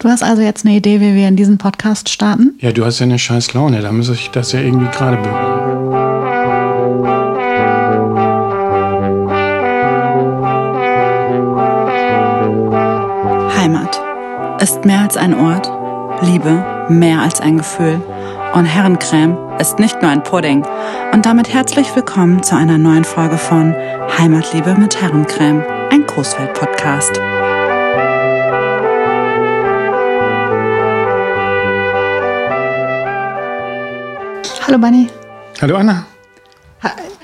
Du hast also jetzt eine Idee, wie wir in diesen Podcast starten? Ja, du hast ja eine scheiß Laune, da muss ich das ja irgendwie gerade bügeln. Heimat ist mehr als ein Ort, Liebe mehr als ein Gefühl und Herrencreme ist nicht nur ein Pudding. Und damit herzlich willkommen zu einer neuen Folge von Heimatliebe mit Herrencreme, ein Großfeld-Podcast. Hallo Bunny. Hallo Anna.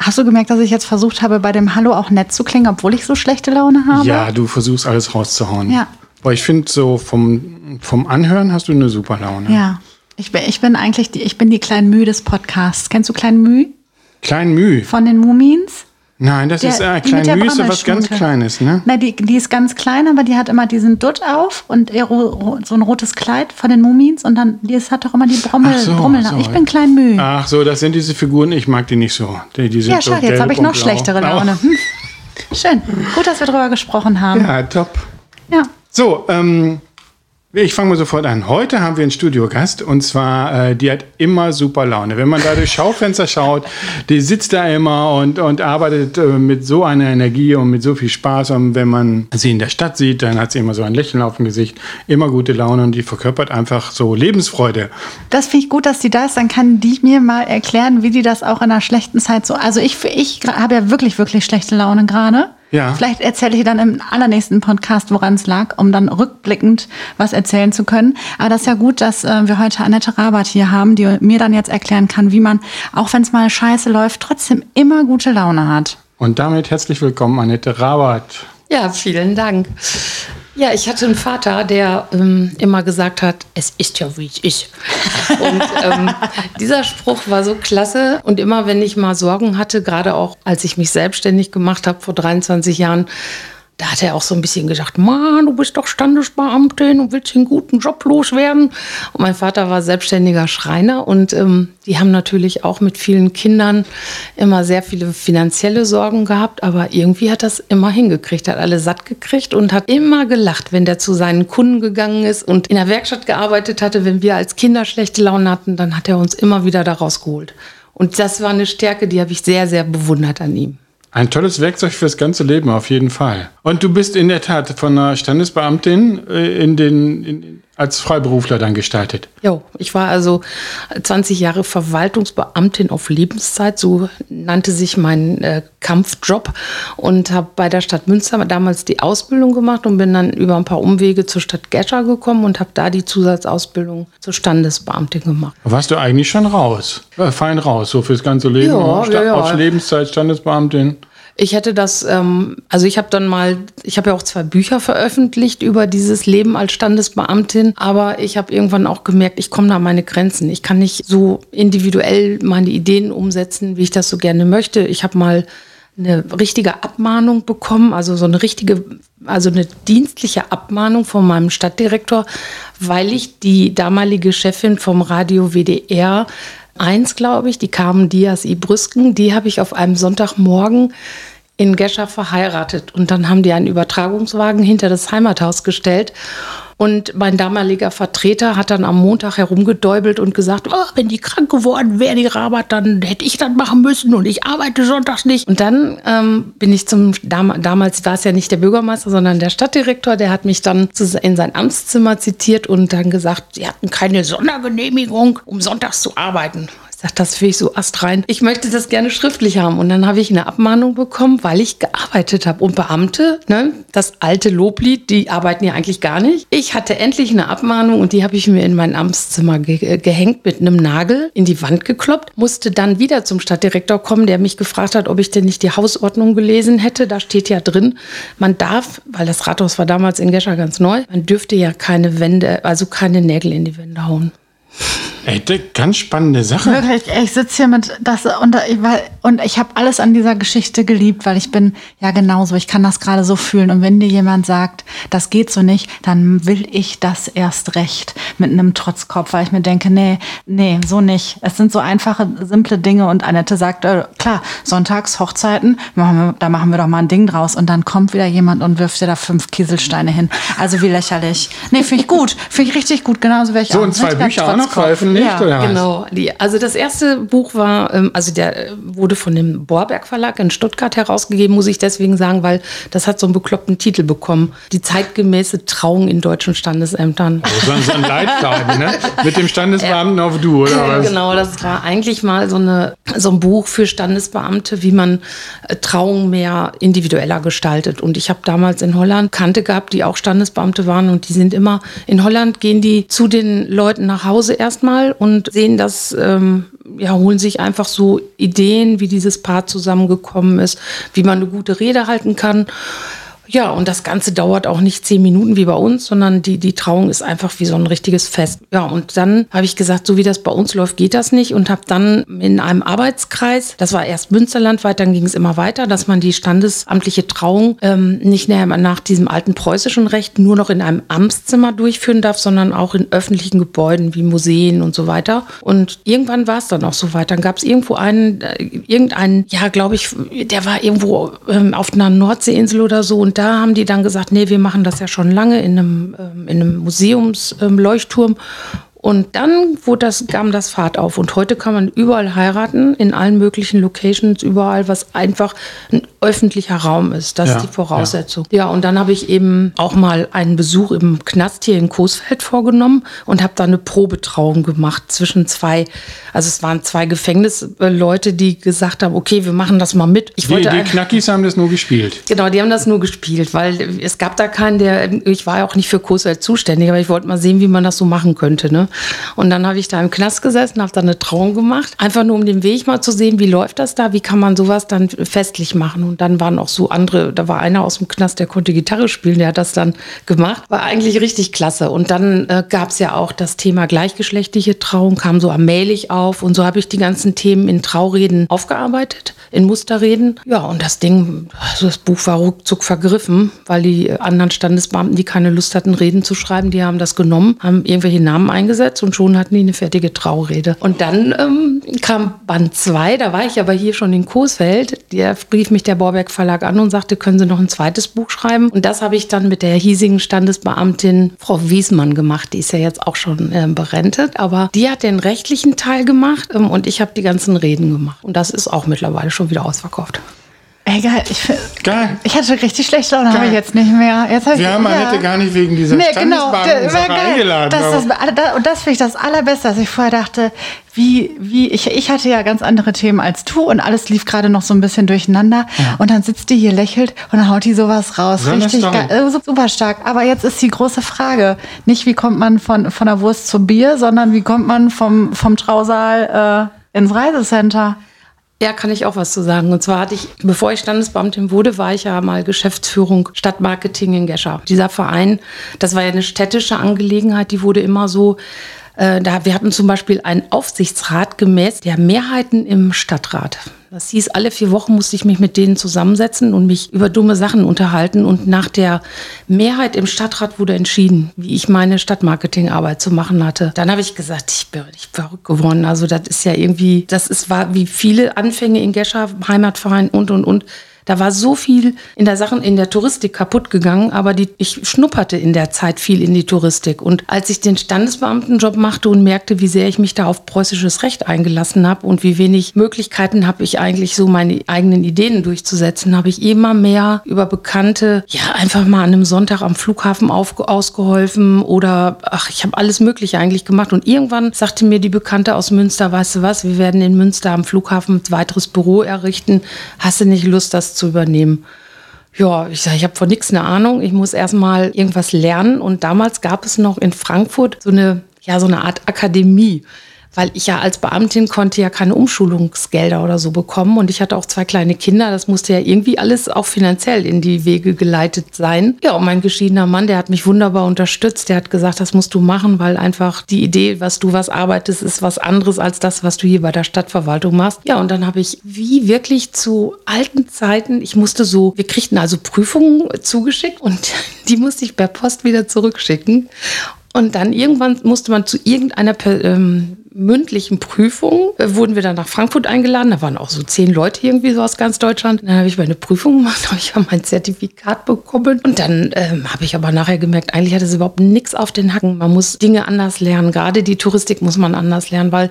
Hast du gemerkt, dass ich jetzt versucht habe, bei dem Hallo auch nett zu klingen, obwohl ich so schlechte Laune habe? Ja, du versuchst alles rauszuhauen. Ja. Aber ich finde, so vom, vom Anhören hast du eine super Laune. Ja. Ich bin, ich bin eigentlich die, ich bin die Klein Müh des Podcasts. Kennst du Klein Müh? Klein Müh. Von den Mumins? Nein, das Der- ist äh, die mit Klein der Müh ist ja was ganz. Kleines, ne? Na, die, die ist ganz klein, aber die hat immer diesen Dutt auf und ro- so ein rotes Kleid von den Mumins und dann, die hat doch immer die Brommel, so, Brommel. so. Ich bin Klein Müh. Ach so, das sind diese Figuren, ich mag die nicht so. Die, die ja, so schade, jetzt habe ich noch schlechtere. Laune. Hm. Schön. Gut, dass wir drüber gesprochen haben. Ja, top. Ja. So, ähm, ich fange mal sofort an. Heute haben wir einen Studiogast und zwar, äh, die hat immer super Laune. Wenn man da durch Schaufenster schaut, die sitzt da immer und, und arbeitet äh, mit so einer Energie und mit so viel Spaß. Und wenn man sie in der Stadt sieht, dann hat sie immer so ein Lächeln auf dem Gesicht, immer gute Laune und die verkörpert einfach so Lebensfreude. Das finde ich gut, dass die da ist. Dann kann die mir mal erklären, wie die das auch in einer schlechten Zeit so. Also ich, ich habe ja wirklich, wirklich schlechte Laune gerade. Ja. Vielleicht erzähle ich dann im allernächsten Podcast, woran es lag, um dann rückblickend was erzählen zu können. Aber das ist ja gut, dass äh, wir heute Annette Rabat hier haben, die mir dann jetzt erklären kann, wie man, auch wenn es mal scheiße läuft, trotzdem immer gute Laune hat. Und damit herzlich willkommen, Annette Rabat. Ja, vielen Dank. Ja, ich hatte einen Vater, der ähm, immer gesagt hat, es ist ja wie es ist. Und ähm, dieser Spruch war so klasse. Und immer, wenn ich mal Sorgen hatte, gerade auch als ich mich selbstständig gemacht habe vor 23 Jahren, da hat er auch so ein bisschen gesagt, Mann, du bist doch Standesbeamtin und willst einen guten Job loswerden. Und mein Vater war selbstständiger Schreiner und ähm, die haben natürlich auch mit vielen Kindern immer sehr viele finanzielle Sorgen gehabt, aber irgendwie hat das immer hingekriegt, hat alle satt gekriegt und hat immer gelacht, wenn der zu seinen Kunden gegangen ist und in der Werkstatt gearbeitet hatte. Wenn wir als Kinder schlechte Laune hatten, dann hat er uns immer wieder da rausgeholt. Und das war eine Stärke, die habe ich sehr, sehr bewundert an ihm. Ein tolles Werkzeug fürs ganze Leben, auf jeden Fall. Und du bist in der Tat von einer Standesbeamtin äh, in den, in, als Freiberufler dann gestaltet. Jo, ich war also 20 Jahre Verwaltungsbeamtin auf Lebenszeit, so nannte sich mein äh, Kampfjob und habe bei der Stadt Münster damals die Ausbildung gemacht und bin dann über ein paar Umwege zur Stadt Gescher gekommen und habe da die Zusatzausbildung zur Standesbeamtin gemacht. Warst du eigentlich schon raus? Äh, fein raus, so fürs ganze Leben. Ja, Sta- ja, ja. Auf Lebenszeit Standesbeamtin. Ich hätte das, ähm, also ich habe dann mal, ich habe ja auch zwei Bücher veröffentlicht über dieses Leben als Standesbeamtin, aber ich habe irgendwann auch gemerkt, ich komme da an meine Grenzen. Ich kann nicht so individuell meine Ideen umsetzen, wie ich das so gerne möchte. Ich habe mal eine richtige Abmahnung bekommen, also so eine richtige, also eine dienstliche Abmahnung von meinem Stadtdirektor, weil ich die damalige Chefin vom Radio WDR eins, glaube ich, die Carmen Diaz i Brüsken, die habe ich auf einem Sonntagmorgen in Gescher verheiratet. Und dann haben die einen Übertragungswagen hinter das Heimathaus gestellt. Und mein damaliger Vertreter hat dann am Montag herumgedäubelt und gesagt, oh, wenn die krank geworden wäre, die Rabat, dann hätte ich das machen müssen und ich arbeite sonntags nicht. Und dann ähm, bin ich zum, dam damals war es ja nicht der Bürgermeister, sondern der Stadtdirektor, der hat mich dann in sein Amtszimmer zitiert und dann gesagt, sie hatten keine Sondergenehmigung, um sonntags zu arbeiten. Sag, das finde ich so astrein. Ich möchte das gerne schriftlich haben. Und dann habe ich eine Abmahnung bekommen, weil ich gearbeitet habe. Und Beamte, ne, das alte Loblied, die arbeiten ja eigentlich gar nicht. Ich hatte endlich eine Abmahnung und die habe ich mir in mein Amtszimmer ge äh, gehängt mit einem Nagel in die Wand gekloppt. Musste dann wieder zum Stadtdirektor kommen, der mich gefragt hat, ob ich denn nicht die Hausordnung gelesen hätte. Da steht ja drin, man darf, weil das Rathaus war damals in Gescher ganz neu, man dürfte ja keine Wände, also keine Nägel in die Wände hauen. Ey, ganz spannende Sache. Wirklich, ich sitze hier mit das und ich, und ich habe alles an dieser Geschichte geliebt, weil ich bin ja genauso. Ich kann das gerade so fühlen. Und wenn dir jemand sagt, das geht so nicht, dann will ich das erst recht mit einem Trotzkopf, weil ich mir denke, nee, nee, so nicht. Es sind so einfache, simple Dinge. Und Annette sagt, äh, klar, Sonntags, Hochzeiten, machen wir, da machen wir doch mal ein Ding draus. Und dann kommt wieder jemand und wirft dir da fünf Kieselsteine hin. Also wie lächerlich. Nee, finde ich gut. Finde ich richtig gut. Genauso wäre ich so, auch. So, und zwei Bücher auch noch veröffentlicht, ja, oder was? Genau. Die, also das erste Buch war, ähm, also der wurde von dem Borberg Verlag in Stuttgart herausgegeben, muss ich deswegen sagen, weil das hat so einen bekloppten Titel bekommen. Die zeitgemäße Trauung in deutschen Standesämtern. Also so ein Leitfaden, ne? Mit dem Standesbeamten auf Du, oder was? Genau, das war eigentlich mal so, eine, so ein Buch für Standesbeamte, wie man äh, Trauung mehr individueller gestaltet. Und ich habe damals in Holland Kante gehabt, die auch Standesbeamte waren und die sind immer, in Holland gehen die zu den Leuten nach Hause erstmal und sehen das ähm, ja, holen sich einfach so Ideen, wie dieses Paar zusammengekommen ist, wie man eine gute Rede halten kann. Ja, und das Ganze dauert auch nicht zehn Minuten wie bei uns, sondern die, die Trauung ist einfach wie so ein richtiges Fest. Ja, und dann habe ich gesagt, so wie das bei uns läuft, geht das nicht und habe dann in einem Arbeitskreis, das war erst Münsterlandweit, dann ging es immer weiter, dass man die standesamtliche Trauung ähm, nicht näher nach diesem alten preußischen Recht nur noch in einem Amtszimmer durchführen darf, sondern auch in öffentlichen Gebäuden wie Museen und so weiter. Und irgendwann war es dann auch so weit. Dann gab es irgendwo einen, äh, irgendeinen, ja, glaube ich, der war irgendwo ähm, auf einer Nordseeinsel oder so und da haben die dann gesagt, nee, wir machen das ja schon lange in einem, ähm, in einem Museumsleuchtturm. Ähm, und dann wurde das, kam das Fahrt auf. Und heute kann man überall heiraten, in allen möglichen Locations, überall, was einfach ein öffentlicher Raum ist. Das ja, ist die Voraussetzung. Ja. ja, und dann habe ich eben auch mal einen Besuch im Knast hier in Coesfeld vorgenommen und habe da eine Probetrauung gemacht zwischen zwei, also es waren zwei Gefängnisleute, die gesagt haben, okay, wir machen das mal mit. Ich die, wollte die Knackis haben das nur gespielt. Genau, die haben das nur gespielt, weil es gab da keinen, der, ich war ja auch nicht für Coesfeld zuständig, aber ich wollte mal sehen, wie man das so machen könnte. Ne? Und dann habe ich da im Knast gesessen, habe da eine Trauung gemacht, einfach nur um den Weg mal zu sehen, wie läuft das da, wie kann man sowas dann festlich machen. Und dann waren auch so andere, da war einer aus dem Knast, der konnte Gitarre spielen, der hat das dann gemacht. War eigentlich richtig klasse. Und dann äh, gab es ja auch das Thema gleichgeschlechtliche Trauung, kam so allmählich auf. Und so habe ich die ganzen Themen in Traureden aufgearbeitet, in Musterreden. Ja, und das Ding, also das Buch war ruckzuck vergriffen, weil die anderen Standesbeamten, die keine Lust hatten, Reden zu schreiben, die haben das genommen, haben irgendwelche Namen eingesetzt und schon hatten die eine fertige Traurede. Und dann ähm, kam Band 2, da war ich aber hier schon in Coesfeld. Der rief mich der Borberg Verlag an und sagte, können Sie noch ein zweites Buch schreiben? Und das habe ich dann mit der hiesigen Standesbeamtin Frau Wiesmann gemacht. Die ist ja jetzt auch schon äh, berentet, aber die hat den rechtlichen Teil gemacht ähm, und ich habe die ganzen Reden gemacht. Und das ist auch mittlerweile schon wieder ausverkauft. Egal, ich, geil. ich hatte richtig schlechte Laune, habe ich jetzt nicht mehr. Jetzt hab Wir ich, haben Annette ja. gar nicht wegen dieser nee, genau, Standesbank eingeladen. Das, das, und das finde ich das Allerbeste, dass ich vorher dachte, wie, wie, ich, ich hatte ja ganz andere Themen als du und alles lief gerade noch so ein bisschen durcheinander. Ja. Und dann sitzt die hier, lächelt und dann haut die sowas raus. So richtig geil, äh, super stark. Aber jetzt ist die große Frage, nicht wie kommt man von, von der Wurst zum Bier, sondern wie kommt man vom, vom Trausaal äh, ins Reisecenter? Ja, kann ich auch was zu sagen. Und zwar hatte ich, bevor ich Standesbeamtin wurde, war ich ja mal Geschäftsführung Stadtmarketing in Gescher. Dieser Verein, das war ja eine städtische Angelegenheit, die wurde immer so äh, da, wir hatten zum Beispiel einen Aufsichtsrat gemäß der Mehrheiten im Stadtrat. Das hieß, alle vier Wochen musste ich mich mit denen zusammensetzen und mich über dumme Sachen unterhalten. Und nach der Mehrheit im Stadtrat wurde entschieden, wie ich meine Stadtmarketingarbeit zu machen hatte. Dann habe ich gesagt, ich bin nicht verrückt geworden. Also das ist ja irgendwie, das ist, war wie viele Anfänge in Gescher, Heimatverein und, und, und. Da war so viel in der Sachen, in der Touristik kaputt gegangen, aber die, ich schnupperte in der Zeit viel in die Touristik. Und als ich den Standesbeamtenjob machte und merkte, wie sehr ich mich da auf preußisches Recht eingelassen habe und wie wenig Möglichkeiten habe ich eigentlich so meine eigenen Ideen durchzusetzen, habe ich immer mehr über Bekannte, ja, einfach mal an einem Sonntag am Flughafen auf, ausgeholfen oder ach, ich habe alles Mögliche eigentlich gemacht. Und irgendwann sagte mir die Bekannte aus Münster, weißt du was, wir werden in Münster am Flughafen ein weiteres Büro errichten. Hast du nicht Lust, das zu übernehmen. Ja, ich sage, ich habe von nichts eine Ahnung. Ich muss erstmal irgendwas lernen. Und damals gab es noch in Frankfurt so eine, ja, so eine Art Akademie weil ich ja als Beamtin konnte ja keine Umschulungsgelder oder so bekommen und ich hatte auch zwei kleine Kinder. Das musste ja irgendwie alles auch finanziell in die Wege geleitet sein. Ja, und mein geschiedener Mann, der hat mich wunderbar unterstützt. Der hat gesagt, das musst du machen, weil einfach die Idee, was du was arbeitest, ist was anderes als das, was du hier bei der Stadtverwaltung machst. Ja, und dann habe ich wie wirklich zu alten Zeiten, ich musste so, wir kriegten also Prüfungen zugeschickt und die musste ich per Post wieder zurückschicken. Und dann irgendwann musste man zu irgendeiner ähm, mündlichen Prüfung, äh, wurden wir dann nach Frankfurt eingeladen. Da waren auch so zehn Leute irgendwie so aus ganz Deutschland. dann habe ich meine Prüfung gemacht, habe ich mein Zertifikat bekommen. Und dann ähm, habe ich aber nachher gemerkt, eigentlich hat es überhaupt nichts auf den Hacken. Man muss Dinge anders lernen. Gerade die Touristik muss man anders lernen, weil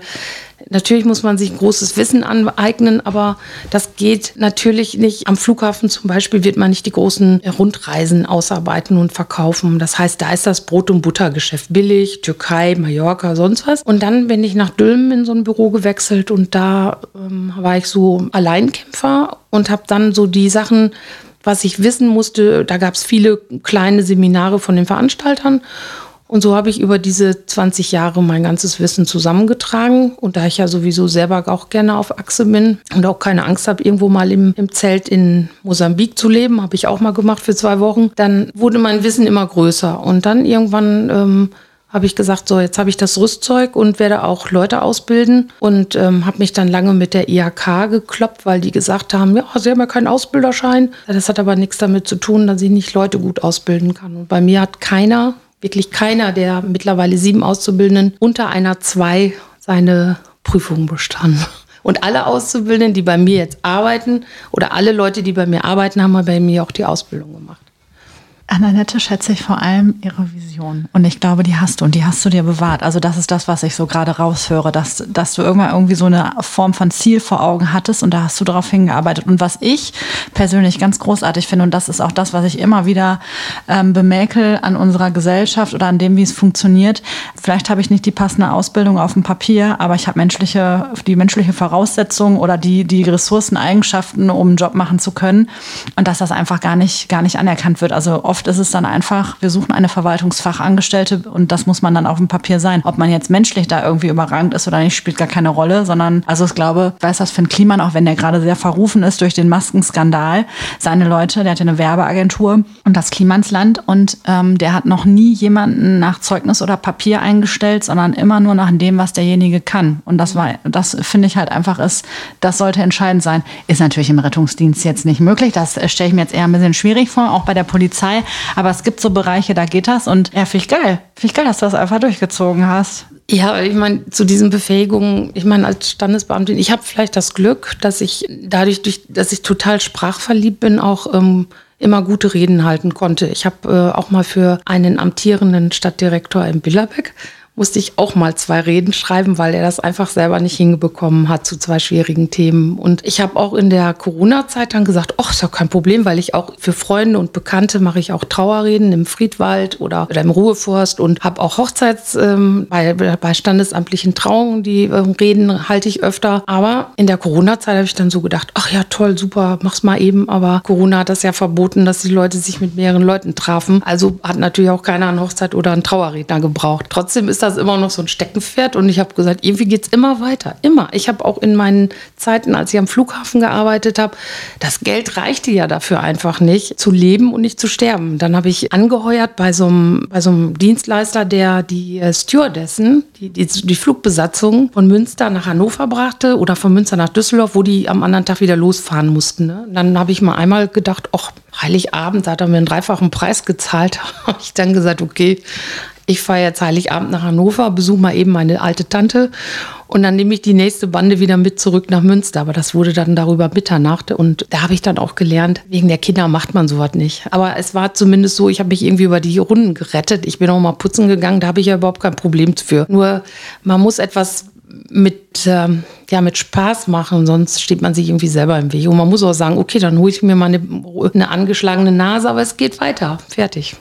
Natürlich muss man sich großes Wissen aneignen, aber das geht natürlich nicht. Am Flughafen zum Beispiel wird man nicht die großen Rundreisen ausarbeiten und verkaufen. Das heißt, da ist das Brot- und Buttergeschäft billig, Türkei, Mallorca, sonst was. Und dann bin ich nach Dülmen in so ein Büro gewechselt und da ähm, war ich so Alleinkämpfer und habe dann so die Sachen was ich wissen musste, da gab es viele kleine Seminare von den Veranstaltern und so habe ich über diese 20 Jahre mein ganzes Wissen zusammengetragen. Und da ich ja sowieso selber auch gerne auf Achse bin und auch keine Angst habe, irgendwo mal im, im Zelt in Mosambik zu leben, habe ich auch mal gemacht für zwei Wochen, dann wurde mein Wissen immer größer. Und dann irgendwann ähm, habe ich gesagt, so jetzt habe ich das Rüstzeug und werde auch Leute ausbilden und ähm, habe mich dann lange mit der IHK gekloppt, weil die gesagt haben, ja, sie haben ja keinen Ausbilderschein. Das hat aber nichts damit zu tun, dass ich nicht Leute gut ausbilden kann. Und bei mir hat keiner wirklich keiner der mittlerweile sieben Auszubildenden unter einer zwei seine Prüfung bestanden. Und alle Auszubildenden, die bei mir jetzt arbeiten oder alle Leute, die bei mir arbeiten, haben bei mir auch die Ausbildung gemacht. Annette schätze ich vor allem ihre Vision. Und ich glaube, die hast du und die hast du dir bewahrt. Also das ist das, was ich so gerade raushöre, dass, dass du irgendwann irgendwie so eine Form von Ziel vor Augen hattest und da hast du darauf hingearbeitet. Und was ich persönlich ganz großartig finde, und das ist auch das, was ich immer wieder ähm, bemäkel an unserer Gesellschaft oder an dem, wie es funktioniert. Vielleicht habe ich nicht die passende Ausbildung auf dem Papier, aber ich habe menschliche, die menschliche Voraussetzung oder die, die Ressourcen, um einen Job machen zu können. Und dass das einfach gar nicht, gar nicht anerkannt wird. Also oft ist es dann einfach, wir suchen eine Verwaltungsfachangestellte und das muss man dann auf dem Papier sein. Ob man jetzt menschlich da irgendwie überragend ist oder nicht, spielt gar keine Rolle, sondern, also ich glaube, ich weiß das Finn Kliman, auch wenn der gerade sehr verrufen ist durch den Maskenskandal, seine Leute, der hatte eine Werbeagentur und das Klimansland und ähm, der hat noch nie jemanden nach Zeugnis oder Papier eingestellt, sondern immer nur nach dem, was derjenige kann. Und das war, das finde ich halt einfach ist, das sollte entscheidend sein. Ist natürlich im Rettungsdienst jetzt nicht möglich. Das stelle ich mir jetzt eher ein bisschen schwierig vor, auch bei der Polizei. Aber es gibt so Bereiche, da geht das. Und ja, finde ich geil. Finde ich geil, dass du das einfach durchgezogen hast. Ja, ich meine, zu diesen Befähigungen, ich meine, als Standesbeamtin, ich habe vielleicht das Glück, dass ich dadurch, durch, dass ich total sprachverliebt bin, auch ähm, immer gute Reden halten konnte. Ich habe äh, auch mal für einen amtierenden Stadtdirektor in Billerbeck musste ich auch mal zwei Reden schreiben, weil er das einfach selber nicht hingebekommen hat zu zwei schwierigen Themen. Und ich habe auch in der Corona-Zeit dann gesagt, ach, ist ja kein Problem, weil ich auch für Freunde und Bekannte mache ich auch Trauerreden im Friedwald oder, oder im Ruheforst und habe auch Hochzeits ähm, bei, bei standesamtlichen Trauungen, die ähm, Reden halte ich öfter. Aber in der Corona-Zeit habe ich dann so gedacht, ach ja, toll, super, mach's mal eben. Aber Corona hat das ja verboten, dass die Leute sich mit mehreren Leuten trafen. Also hat natürlich auch keiner eine Hochzeit oder einen Trauerredner gebraucht. Trotzdem ist das immer noch so ein Steckenpferd und ich habe gesagt, irgendwie geht es immer weiter, immer. Ich habe auch in meinen Zeiten, als ich am Flughafen gearbeitet habe, das Geld reichte ja dafür einfach nicht, zu leben und nicht zu sterben. Dann habe ich angeheuert bei so einem, bei so einem Dienstleister, der die äh, Stewardessen, die, die, die Flugbesatzung von Münster nach Hannover brachte oder von Münster nach Düsseldorf, wo die am anderen Tag wieder losfahren mussten. Ne? Dann habe ich mal einmal gedacht, ach, Heiligabend, da hat er mir einen dreifachen Preis gezahlt. habe ich dann gesagt, okay, ich fahre jetzt Heiligabend nach Hannover, besuche mal eben meine alte Tante und dann nehme ich die nächste Bande wieder mit zurück nach Münster. Aber das wurde dann darüber Mitternacht und da habe ich dann auch gelernt, wegen der Kinder macht man sowas nicht. Aber es war zumindest so, ich habe mich irgendwie über die Runden gerettet. Ich bin auch mal putzen gegangen, da habe ich ja überhaupt kein Problem für. Nur man muss etwas mit, ähm, ja, mit Spaß machen, sonst steht man sich irgendwie selber im Weg. Und man muss auch sagen, okay, dann hole ich mir mal eine, eine angeschlagene Nase, aber es geht weiter. Fertig.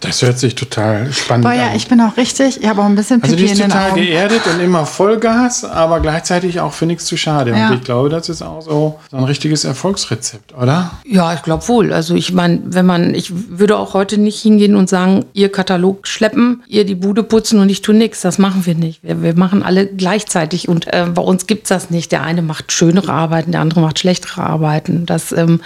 Das hört sich total spannend Boah, an. ja, ich bin auch richtig, ich habe auch ein bisschen also Pipi die ist total Augen. geerdet und immer Vollgas, aber gleichzeitig auch für nichts zu schade. Ja. Und ich glaube, das ist auch so, ein richtiges Erfolgsrezept, oder? Ja, ich glaube wohl. Also ich meine, wenn man, ich würde auch heute nicht hingehen und sagen, ihr Katalog schleppen, ihr die Bude putzen und ich tue nichts. Das machen wir nicht. Wir, wir machen alle gleichzeitig und äh, bei uns gibt's das nicht. Der eine macht schönere Arbeiten, der andere macht schlechtere Arbeiten. Das ähm,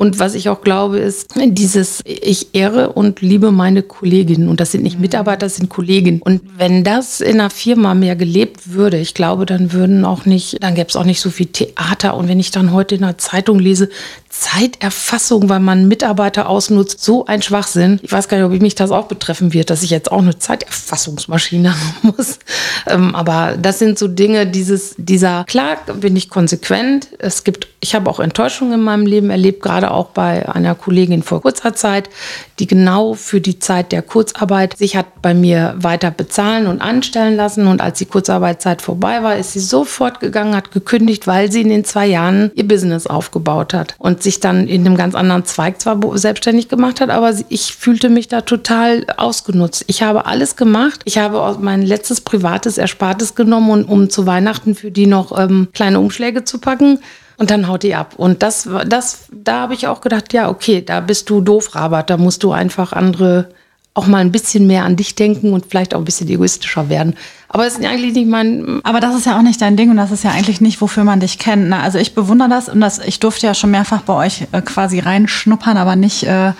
und was ich auch glaube, ist dieses, ich ehre und liebe meine Kolleginnen. Und das sind nicht Mitarbeiter, das sind Kolleginnen. Und wenn das in einer Firma mehr gelebt würde, ich glaube, dann würden auch nicht, dann gäbe es auch nicht so viel Theater. Und wenn ich dann heute in der Zeitung lese, Zeiterfassung, weil man Mitarbeiter ausnutzt, so ein Schwachsinn. Ich weiß gar nicht, ob mich das auch betreffen wird, dass ich jetzt auch eine Zeiterfassungsmaschine haben muss. Ähm, aber das sind so Dinge, dieses, dieser, klar bin ich konsequent. Es gibt, ich habe auch Enttäuschungen in meinem Leben erlebt, gerade auch bei einer Kollegin vor kurzer Zeit, die genau für die Zeit der Kurzarbeit sich hat bei mir weiter bezahlen und anstellen lassen. Und als die Kurzarbeitszeit vorbei war, ist sie sofort gegangen, hat gekündigt, weil sie in den zwei Jahren ihr Business aufgebaut hat und sich dann in einem ganz anderen Zweig zwar selbstständig gemacht hat, aber ich fühlte mich da total ausgenutzt. Ich habe alles gemacht. Ich habe mein letztes privates Erspartes genommen, und, um zu Weihnachten für die noch ähm, kleine Umschläge zu packen. Und dann haut die ab. Und das, das, da habe ich auch gedacht, ja, okay, da bist du doof, Rabat. Da musst du einfach andere auch mal ein bisschen mehr an dich denken und vielleicht auch ein bisschen egoistischer werden. Aber es ist eigentlich nicht mein. Aber das ist ja auch nicht dein Ding und das ist ja eigentlich nicht, wofür man dich kennt. Na, also ich bewundere das und das, ich durfte ja schon mehrfach bei euch äh, quasi reinschnuppern, aber nicht, äh,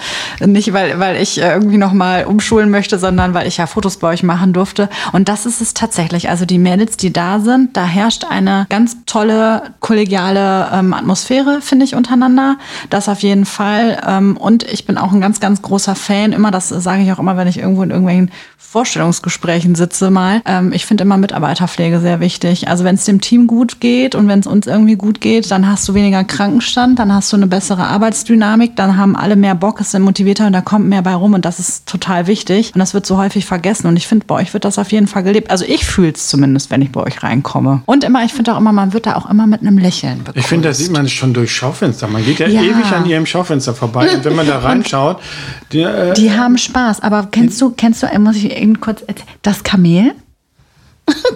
nicht weil, weil ich äh, irgendwie nochmal umschulen möchte, sondern weil ich ja Fotos bei euch machen durfte. Und das ist es tatsächlich. Also die Mädels, die da sind, da herrscht eine ganz tolle kollegiale ähm, Atmosphäre, finde ich, untereinander. Das auf jeden Fall. Ähm, und ich bin auch ein ganz, ganz großer Fan. Immer, das sage ich auch immer, wenn ich irgendwo in irgendwelchen Vorstellungsgesprächen sitze mal. Ähm, ich finde immer Mitarbeiterpflege sehr wichtig. Also wenn es dem Team gut geht und wenn es uns irgendwie gut geht, dann hast du weniger Krankenstand, dann hast du eine bessere Arbeitsdynamik, dann haben alle mehr Bock, es sind motivierter und da kommt mehr bei rum und das ist total wichtig. Und das wird so häufig vergessen und ich finde, bei euch wird das auf jeden Fall gelebt. Also ich fühle es zumindest, wenn ich bei euch reinkomme. Und immer, ich finde auch immer, man wird da auch immer mit einem Lächeln begrüßt. Ich finde, das sieht man schon durch Schaufenster. Man geht ja, Ja. ewig an ihrem Schaufenster vorbei. Und wenn man da reinschaut, die, äh, Die haben Spaß, aber kennst du, kennst du, äh, muss ich eben kurz erzählen, das Kamel?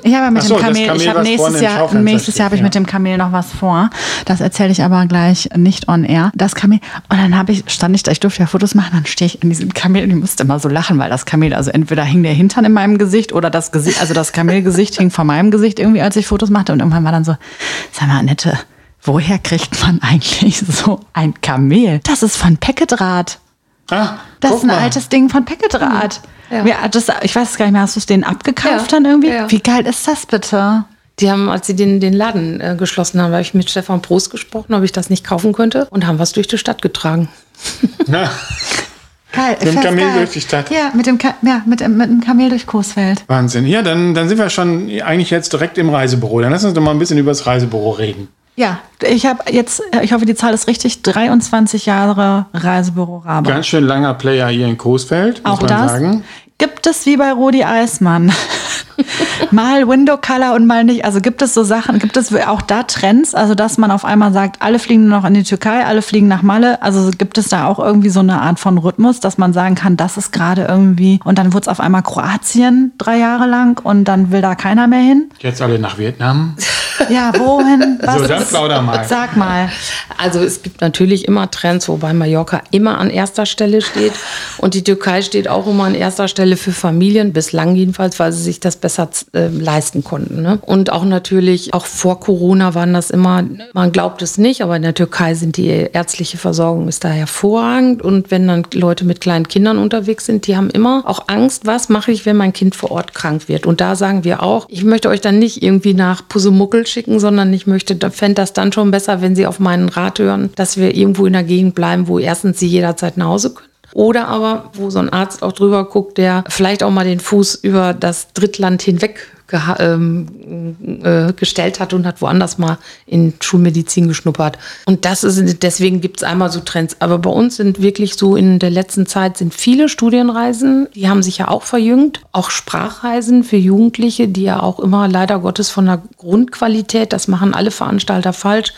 Ich habe ja mit so, dem Kamel, Kamel, ich habe nächstes Jahr, nächstes Jahr habe ich steht, mit dem Kamel noch was vor. Das erzähle ich aber gleich nicht on air. Das Kamel, und dann habe ich, stand ich da, ich durfte ja Fotos machen, dann stehe ich an diesem Kamel und ich musste immer so lachen, weil das Kamel, also entweder hing der Hintern in meinem Gesicht oder das Gesicht, also das Kamelgesicht hing vor meinem Gesicht irgendwie, als ich Fotos machte und irgendwann war dann so, sag mal, Annette, woher kriegt man eigentlich so ein Kamel? Das ist von Peckedraht. Ah, Das guck ist ein mal. altes Ding von Packedraht. Ja. Ja. das, ich weiß es gar nicht mehr, hast du es denen abgekauft Ja, dann irgendwie? ja. Wie geil ist das bitte? Die haben, als sie den, den Laden äh, geschlossen haben, habe ich mit Stefan Prost gesprochen, ob ich das nicht kaufen könnte und haben was durch die Stadt getragen. Geil. Mit dem Kamel geil. durch die Stadt. Ja, mit dem, Ka ja, mit, mit dem Kamel durch Coesfeld. Wahnsinn. Ja, dann, dann sind wir schon eigentlich jetzt direkt im Reisebüro. Dann lass uns doch mal ein bisschen über das Reisebüro reden. Ja, ich habe jetzt, ich hoffe, die Zahl ist richtig, 23 Jahre Reisebüro Rabe. Ganz schön langer Player hier in Coesfeld, muss Auch man das sagen. gibt es wie bei Rudi Eismann. mal Window Color und mal nicht. Also gibt es so Sachen, gibt es auch da Trends, also dass man auf einmal sagt, alle fliegen nur noch in die Türkei, alle fliegen nach Malle. Also gibt es da auch irgendwie so eine Art von Rhythmus, dass man sagen kann, das ist gerade irgendwie. Und dann wurde es auf einmal Kroatien drei Jahre lang und dann will da keiner mehr hin. Jetzt alle nach Vietnam. Ja, wohin? Was So, dann plauder mal. Sag mal. Also es gibt natürlich immer Trends, wobei Mallorca immer an erster Stelle steht und die Türkei steht auch immer an erster Stelle für Familien, bislang jedenfalls, weil sie sich das besser äh, leisten konnten. Ne? Und auch natürlich, auch vor Corona waren das immer, man glaubt es nicht, aber in der Türkei sind die ärztliche Versorgung ist da hervorragend und wenn dann Leute mit kleinen Kindern unterwegs sind, die haben immer auch Angst, was mache ich, wenn mein Kind vor Ort krank wird. Und da sagen wir auch, ich möchte euch dann nicht irgendwie nach Pusemuckel schicken, sondern ich möchte, fände das dann schon besser, wenn sie auf meinen Rat hören, dass wir irgendwo in der Gegend bleiben, wo erstens sie jederzeit nach Hause können. Oder aber, wo so ein Arzt auch drüber guckt, der vielleicht auch mal den Fuß über das Drittland hinweg ähm, äh, gestellt hat und hat woanders mal in Schulmedizin geschnuppert. Und das ist, deswegen gibt es einmal so Trends. Aber bei uns sind wirklich so in der letzten Zeit sind viele Studienreisen, die haben sich ja auch verjüngt. Auch Sprachreisen für Jugendliche, die ja auch immer leider Gottes von der Grundqualität, das machen alle Veranstalter falsch,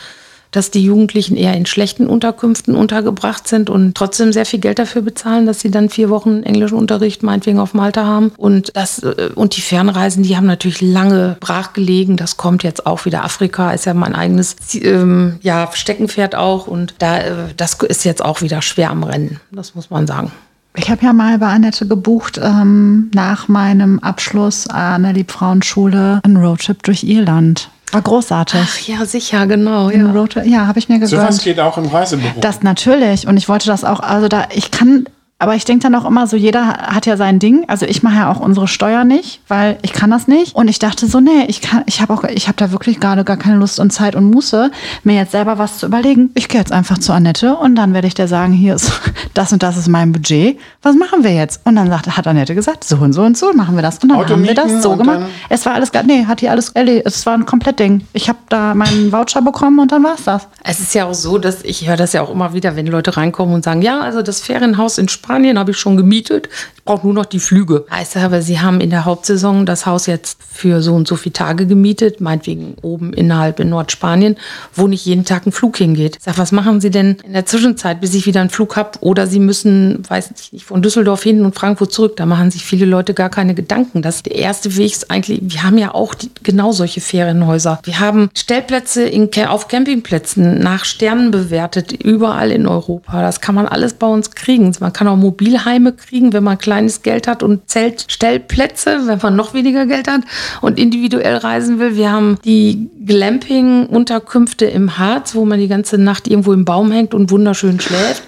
dass die Jugendlichen eher in schlechten Unterkünften untergebracht sind und trotzdem sehr viel Geld dafür bezahlen, dass sie dann vier Wochen englischen Unterricht meinetwegen auf Malta haben. Und das äh, und die Fernreisen, die haben natürlich lange brach gelegen. Das kommt jetzt auch wieder. Afrika ist ja mein eigenes ähm, ja, Steckenpferd auch und da äh, das ist jetzt auch wieder schwer am Rennen. Das muss man sagen. Ich habe ja mal bei Annette gebucht, ähm, nach meinem Abschluss an der Liebfrauenschule, einen Roadtrip durch Irland. War großartig. Ach ja, sicher, genau. Ja. Ja, habe ich mir So was gegönnt. geht auch im Reisebüro. Das natürlich. Und ich wollte das auch, also da, ich kann, aber ich denke dann auch immer so, jeder hat ja sein Ding. Also ich mache ja auch unsere Steuer nicht, weil ich kann das nicht. Und ich dachte so, nee, ich kann, ich habe auch, ich habe da wirklich gerade gar keine Lust und Zeit und Muße, mir jetzt selber was zu überlegen. Ich gehe jetzt einfach zu Annette und dann werde ich dir sagen, hier ist das und das ist mein Budget. Was machen wir jetzt? Und dann sagt, hat Annette gesagt, so und so und so machen wir das. Und dann Auto haben wir das so gemacht. Es war alles, gar- nee, hat die alles erledigt. Es war ein komplett Ding. Ich habe da meinen Voucher bekommen und dann war's das. Es ist ja auch so, dass ich höre das ja auch immer wieder, wenn Leute reinkommen und sagen, ja, also das Ferienhaus in Spanien habe ich schon gemietet. Ich brauche nur noch die Flüge. Heißt aber, sie haben in der Hauptsaison das Haus jetzt für so und so viele Tage gemietet, meinetwegen oben innerhalb in Nordspanien, wo nicht jeden Tag ein Flug hingeht. Ich sage, was machen Sie denn in der Zwischenzeit, bis ich wieder einen Flug habe? Oder Sie müssen, weiß ich nicht, von Düsseldorf hin und Frankfurt zurück. Da machen sich viele Leute gar keine Gedanken. Das der erste Weg ist eigentlich, wir haben ja auch die, genau solche Ferienhäuser. Wir haben Stellplätze in, auf Campingplätzen nach Sternen bewertet, überall in Europa. Das kann man alles bei uns kriegen. Man kann auch Mobilheime kriegen, wenn man kleines Geld hat und Zeltstellplätze, wenn man noch weniger Geld hat und individuell reisen will. Wir haben die Glamping-Unterkünfte im Harz, wo man die ganze Nacht irgendwo im Baum hängt und wunderschön schläft.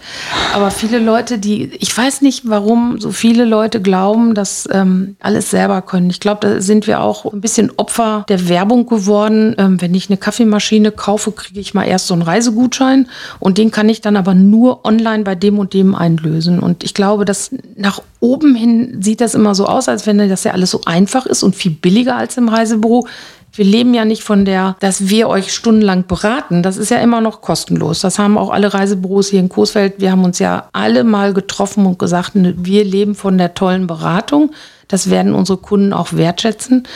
Aber viele Leute, die, ich weiß nicht, warum so viele Leute glauben, dass ähm, alles selber können. Ich glaube, da sind wir auch ein bisschen Opfer der Werbung geworden. Ähm, wenn ich eine Kaffeemaschine kaufe, kriege ich mal erst so einen Reisegutschein und den kann ich dann aber nur online bei dem und dem einlösen. Und ich glaube, dass nach oben hin sieht das immer so aus, als wenn das ja alles so einfach ist und viel billiger als im Reisebüro. Wir leben ja nicht von der, dass wir euch stundenlang beraten. Das ist ja immer noch kostenlos. Das haben auch alle Reisebüros hier in Coesfeld. Wir haben uns ja alle mal getroffen und gesagt, ne, wir leben von der tollen Beratung. Das werden unsere Kunden auch wertschätzen.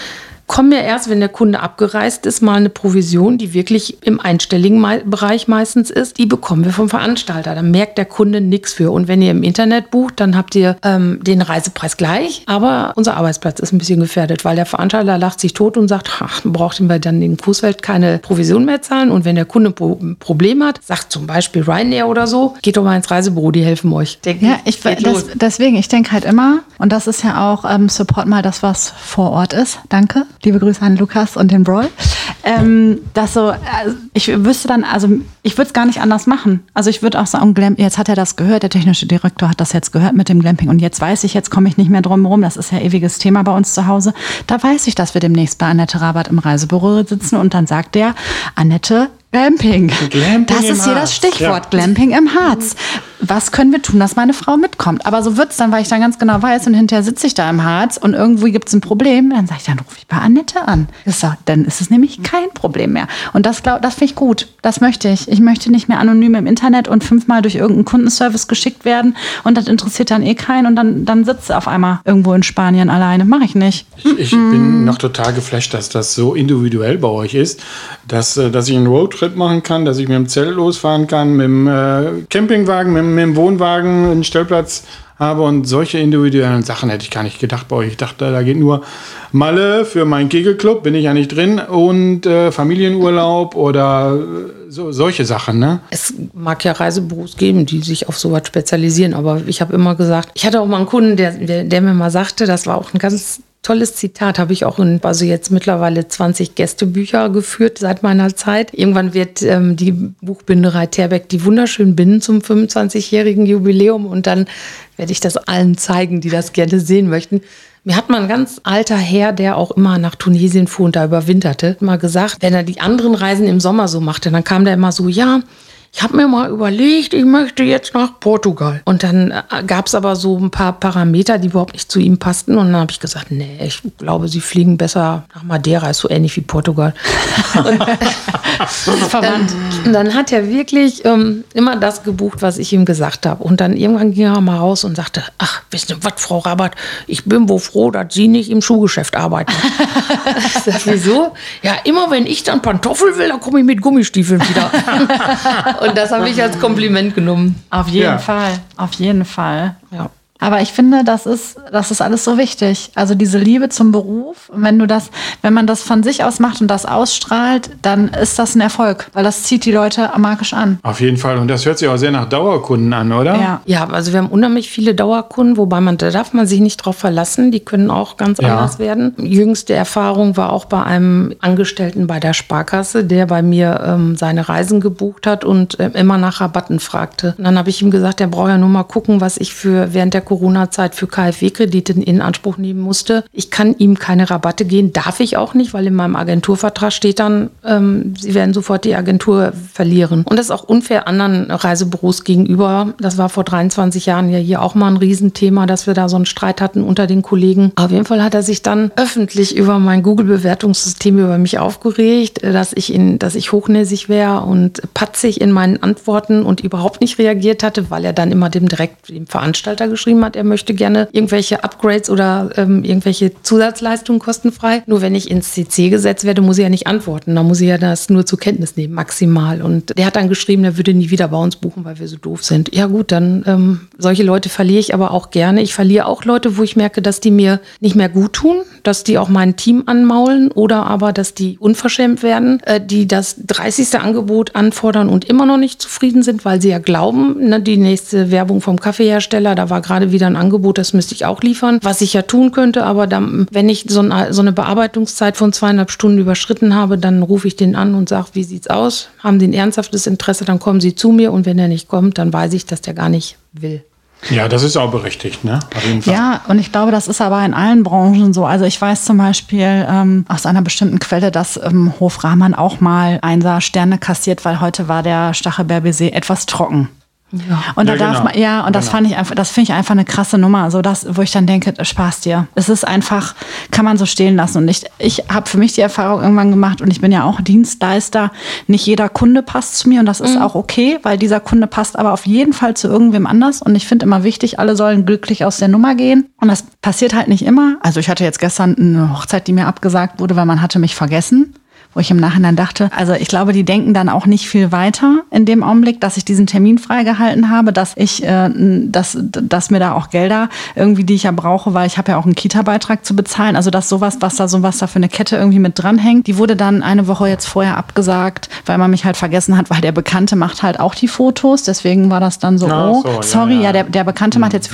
Kommen ja erst, wenn der Kunde abgereist ist, mal eine Provision, die wirklich im einstelligen Bereich meistens ist. Die bekommen wir vom Veranstalter. Da merkt der Kunde nichts für. Und wenn ihr im Internet bucht, dann habt ihr ähm, den Reisepreis gleich. Aber unser Arbeitsplatz ist ein bisschen gefährdet, weil der Veranstalter lacht sich tot und sagt, ach, braucht wir dann in Coesfeld keine Provision mehr zahlen. Und wenn der Kunde Pro ein Problem hat, sagt zum Beispiel Ryanair oder so, geht doch mal ins Reisebüro, die helfen euch. Der Ja, ich, das, deswegen, ich denke halt immer, und das ist ja auch, ähm, support mal das, was vor Ort ist. Danke. Liebe Grüße an Lukas und den Broil. Ähm, dass so, also ich wüsste dann, also ich würde es gar nicht anders machen. Also ich würde auch sagen, Glam, jetzt hat er das gehört, der technische Direktor hat das jetzt gehört mit dem Glamping und jetzt weiß ich, jetzt komme ich nicht mehr drum herum, das ist ja ewiges Thema bei uns zu Hause. Da weiß ich, dass wir demnächst bei Annette Rabat im Reisebüro sitzen und dann sagt der, Annette, Glamping. Glamping das ist hier das Harz, Stichwort. ja. Glamping im Harz. Was können wir tun, dass meine Frau mitkommt? Aber so wird's dann, weil ich dann ganz genau weiß und hinterher sitze ich da im Harz und irgendwie gibt's ein Problem. Dann sage ich, dann rufe ich bei Annette an. Ich sag, dann ist es nämlich kein Problem mehr. Und das, glaub, das finde ich gut. Das möchte ich. Ich möchte nicht mehr anonym im Internet und fünfmal durch irgendeinen Kundenservice geschickt werden und das interessiert dann eh keinen und dann, dann sitzt sie auf einmal irgendwo in Spanien alleine. Mache ich nicht. Ich, ich bin noch total geflasht, dass das so individuell bei euch ist, dass, äh, dass ich einen Roadtrip machen kann, dass ich mit dem Zelt losfahren kann, mit dem äh, Campingwagen, mit, mit dem Wohnwagen einen Stellplatz habe und solche individuellen Sachen hätte ich gar nicht gedacht bei euch. Ich dachte, da geht nur Malle für meinen Kegelclub, bin ich ja nicht drin, und äh, Familienurlaub oder äh, so, solche Sachen, ne? Es mag ja Reisebüros geben, die sich auf sowas spezialisieren, aber ich habe immer gesagt, ich hatte auch mal einen Kunden, der, der, der mir mal sagte, das war auch ein ganz tolles Zitat, habe ich auch in, also jetzt mittlerweile 20 Gästebücher geführt seit meiner Zeit. Irgendwann wird ähm, die Buchbinderei Terbeck die wunderschönen Binden zum 25-jährigen Jubiläum und dann werde ich das allen zeigen, die das gerne sehen möchten. Mir hat mal ein ganz alter Herr, der auch immer nach Tunesien fuhr und da überwinterte, mal gesagt, wenn er die anderen Reisen im Sommer so machte, dann kam der immer so, ja, ich habe mir mal überlegt, ich möchte jetzt nach Portugal. Und dann äh, gab es aber so ein paar Parameter, die überhaupt nicht zu ihm passten. Und dann habe ich gesagt, nee, ich glaube, sie fliegen besser nach Madeira, ist so ähnlich wie Portugal. Und Verwandt. und dann hat er wirklich ähm, immer das gebucht, was ich ihm gesagt habe. Und dann irgendwann ging er mal raus und sagte, ach, wisst ihr was, Frau Rabat, ich bin wohl froh, dass Sie nicht im Schuhgeschäft arbeiten. Sag, wieso? Ja, immer wenn ich dann Pantoffel will, dann komme ich mit Gummistiefeln wieder. Und das habe ich als Kompliment genommen. Auf jeden Ja. Fall, auf jeden Fall. Ja. Aber ich finde, das ist, das ist alles so wichtig. Also diese Liebe zum Beruf, und wenn du das, wenn man das von sich aus macht und das ausstrahlt, dann ist das ein Erfolg, weil das zieht die Leute magisch an. Auf jeden Fall. Und das hört sich auch sehr nach Dauerkunden an, oder? Ja. Ja, also wir haben unheimlich viele Dauerkunden, wobei man, da darf man sich nicht drauf verlassen. Die können auch ganz Ja. anders werden. Jüngste Erfahrung war auch bei einem Angestellten bei der Sparkasse, der bei mir ähm, seine Reisen gebucht hat und ähm, immer nach Rabatten fragte. Und dann habe ich ihm gesagt, er braucht ja nur mal gucken, was ich für während der Corona-Zeit für KfW-Kredite in Anspruch nehmen musste. Ich kann ihm keine Rabatte geben, darf ich auch nicht, weil in meinem Agenturvertrag steht dann, ähm, sie werden sofort die Agentur verlieren. Und das ist auch unfair anderen Reisebüros gegenüber. Das war vor 23 Jahren ja hier auch mal ein Riesenthema, dass wir da so einen Streit hatten unter den Kollegen. Auf jeden Fall hat er sich dann öffentlich über mein Google-Bewertungssystem über mich aufgeregt, dass ich in, dass ich hochnäsig wäre und patzig in meinen Antworten und überhaupt nicht reagiert hatte, weil er dann immer dem direkt dem Veranstalter geschrieben hat, er möchte gerne irgendwelche Upgrades oder ähm, irgendwelche Zusatzleistungen kostenfrei. Nur wenn ich ins CC gesetzt werde, muss ich ja nicht antworten. Da muss ich ja das nur zur Kenntnis nehmen, maximal. Und der hat dann geschrieben, er würde nie wieder bei uns buchen, weil wir so doof sind. Ja gut, dann ähm, solche Leute verliere ich aber auch gerne. Ich verliere auch Leute, wo ich merke, dass die mir nicht mehr gut tun, dass die auch mein Team anmaulen oder aber, dass die unverschämt werden, äh, die das 30. Angebot anfordern und immer noch nicht zufrieden sind, weil sie ja glauben, ne, die nächste Werbung vom Kaffeehersteller, da war gerade wieder ein Angebot, das müsste ich auch liefern, was ich ja tun könnte, aber dann, wenn ich so eine, so eine Bearbeitungszeit von zweieinhalb Stunden überschritten habe, dann rufe ich den an und sage, wie sieht's aus? Haben die ein ernsthaftes Interesse, dann kommen sie zu mir und wenn er nicht kommt, dann weiß ich, dass der gar nicht will. Ja, das ist auch berechtigt, ne? Auf jeden Fall. Ja, und ich glaube, das ist aber in allen Branchen so. Also ich weiß zum Beispiel ähm, aus einer bestimmten Quelle, dass ähm, Hof Rahmann auch mal Einser Sterne kassiert, weil heute war der Stachelbeerbaiser etwas trocken. Ja. Und da Ja, darf genau. man, ja, und das Genau. fand ich einfach, das finde ich einfach eine krasse Nummer. So das, wo ich dann denke, Spaß dir. Es ist einfach, kann man so stehen lassen. Und ich, ich habe für mich die Erfahrung irgendwann gemacht und ich bin ja auch Dienstleister. Nicht jeder Kunde passt zu mir und das ist auch okay, weil dieser Kunde passt aber auf jeden Fall zu irgendwem anders. Und ich finde immer wichtig, alle sollen glücklich aus der Nummer gehen. Und das passiert halt nicht immer. Also ich hatte jetzt gestern eine Hochzeit, die mir abgesagt wurde, weil man hatte mich vergessen wo ich im Nachhinein dachte, also ich glaube, die denken dann auch nicht viel weiter in dem Augenblick, dass ich diesen Termin freigehalten habe, dass ich, äh, dass, dass mir da auch Gelder irgendwie, die ich ja brauche, weil ich habe ja auch einen Kita-Beitrag zu bezahlen, also dass sowas, was da so was da für eine Kette irgendwie mit dranhängt, die wurde dann eine Woche jetzt vorher abgesagt, weil man mich halt vergessen hat, weil der Bekannte macht halt auch die Fotos, deswegen war das dann so, oh, so, ja, sorry, ja, ja. der, der Bekannte macht jetzt,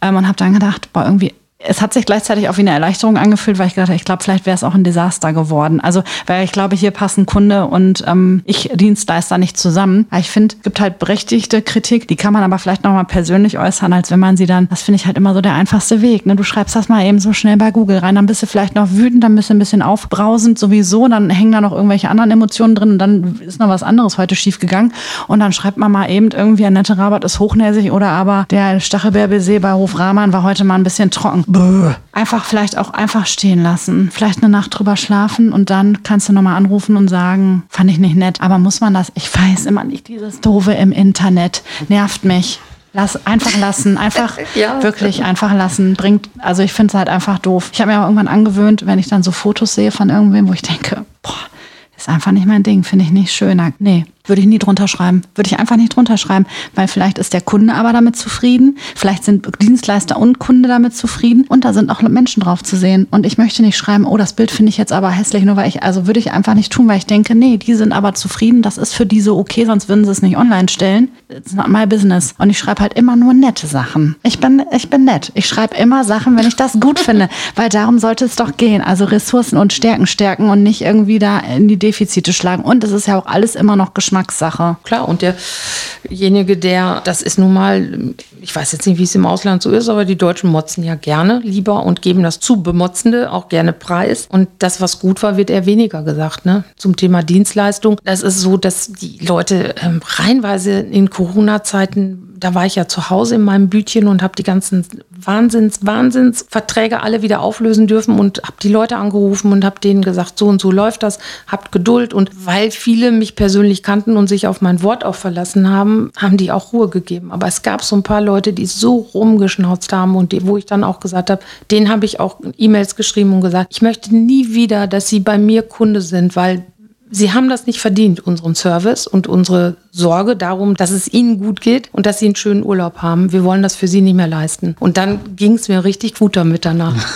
ähm, und habe dann gedacht, boah, irgendwie es hat sich gleichzeitig auch wie eine Erleichterung angefühlt, weil ich gedacht habe, ich glaube, vielleicht wäre es auch ein Desaster geworden. Also, weil ich glaube, hier passen Kunde und ähm, ich Dienstleister nicht zusammen. Aber ich finde, es gibt halt berechtigte Kritik, die kann man aber vielleicht nochmal persönlich äußern, als wenn man sie dann, das finde ich halt immer so der einfachste Weg. Ne? Du schreibst das mal eben so schnell bei Google rein, dann bist du vielleicht noch wütend, dann bist du ein bisschen aufbrausend sowieso, dann hängen da noch irgendwelche anderen Emotionen drin und dann ist noch was anderes heute schief gegangen. Und dann schreibt man mal eben irgendwie, Annette Rabat ist hochnäsig oder aber der Stachelbeerbaiser bei Hof Rahmann war heute mal ein bisschen trocken. Bäh. Einfach vielleicht auch einfach stehen lassen. Vielleicht eine Nacht drüber schlafen und dann kannst du nochmal anrufen und sagen, fand ich nicht nett. Aber muss man das? Ich weiß immer nicht, dieses Doofe im Internet nervt mich. Lass, einfach lassen, einfach Ja. wirklich einfach lassen. Bringt, also ich finde es halt einfach doof. Ich habe mir auch irgendwann angewöhnt, wenn ich dann so Fotos sehe von irgendwem, wo ich denke, boah, ist einfach nicht mein Ding, finde ich nicht schöner. Nee, würde ich nie drunter schreiben. Würde ich einfach nicht drunter schreiben, weil vielleicht ist der Kunde aber damit zufrieden. Vielleicht sind Dienstleister und Kunde damit zufrieden und da sind auch Menschen drauf zu sehen. Und ich möchte nicht schreiben, oh, das Bild finde ich jetzt aber hässlich, nur weil ich, also würde ich einfach nicht tun, weil ich denke, nee, die sind aber zufrieden, das ist für die so okay, sonst würden sie es nicht online stellen. It's not my business. Und ich schreibe halt immer nur nette Sachen. Ich bin, ich bin nett. Ich schreibe immer Sachen, wenn ich das gut finde, weil darum sollte es doch gehen. Also Ressourcen und Stärken stärken und nicht irgendwie da in die Defizite schlagen. Und es ist ja auch alles immer noch Geschmackssache. Klar, und derjenige, der, das ist nun mal, ich weiß jetzt nicht, wie es im Ausland so ist, aber die Deutschen motzen ja gerne lieber und geben das zu Bemotzende auch gerne preis. Und das, was gut war, wird eher weniger gesagt. Ne? Zum Thema Dienstleistung. Das ist so, dass die Leute ähm, reihenweise in Corona-Zeiten da war ich ja zu Hause in meinem Bütchen und habe die ganzen Wahnsinns, Wahnsinnsverträge alle wieder auflösen dürfen und habe die Leute angerufen und habe denen gesagt, so und so läuft das, habt Geduld. Und weil viele mich persönlich kannten und sich auf mein Wort auch verlassen haben, haben die auch Ruhe gegeben. Aber es gab so ein paar Leute, die so rumgeschnauzt haben und die, wo ich dann auch gesagt habe, denen habe ich auch E-Mails geschrieben und gesagt, ich möchte nie wieder, dass sie bei mir Kunde sind, weil Sie haben das nicht verdient, unseren Service und unsere Sorge darum, dass es Ihnen gut geht und dass Sie einen schönen Urlaub haben. Wir wollen das für Sie nicht mehr leisten. Und dann ging es mir richtig gut damit danach.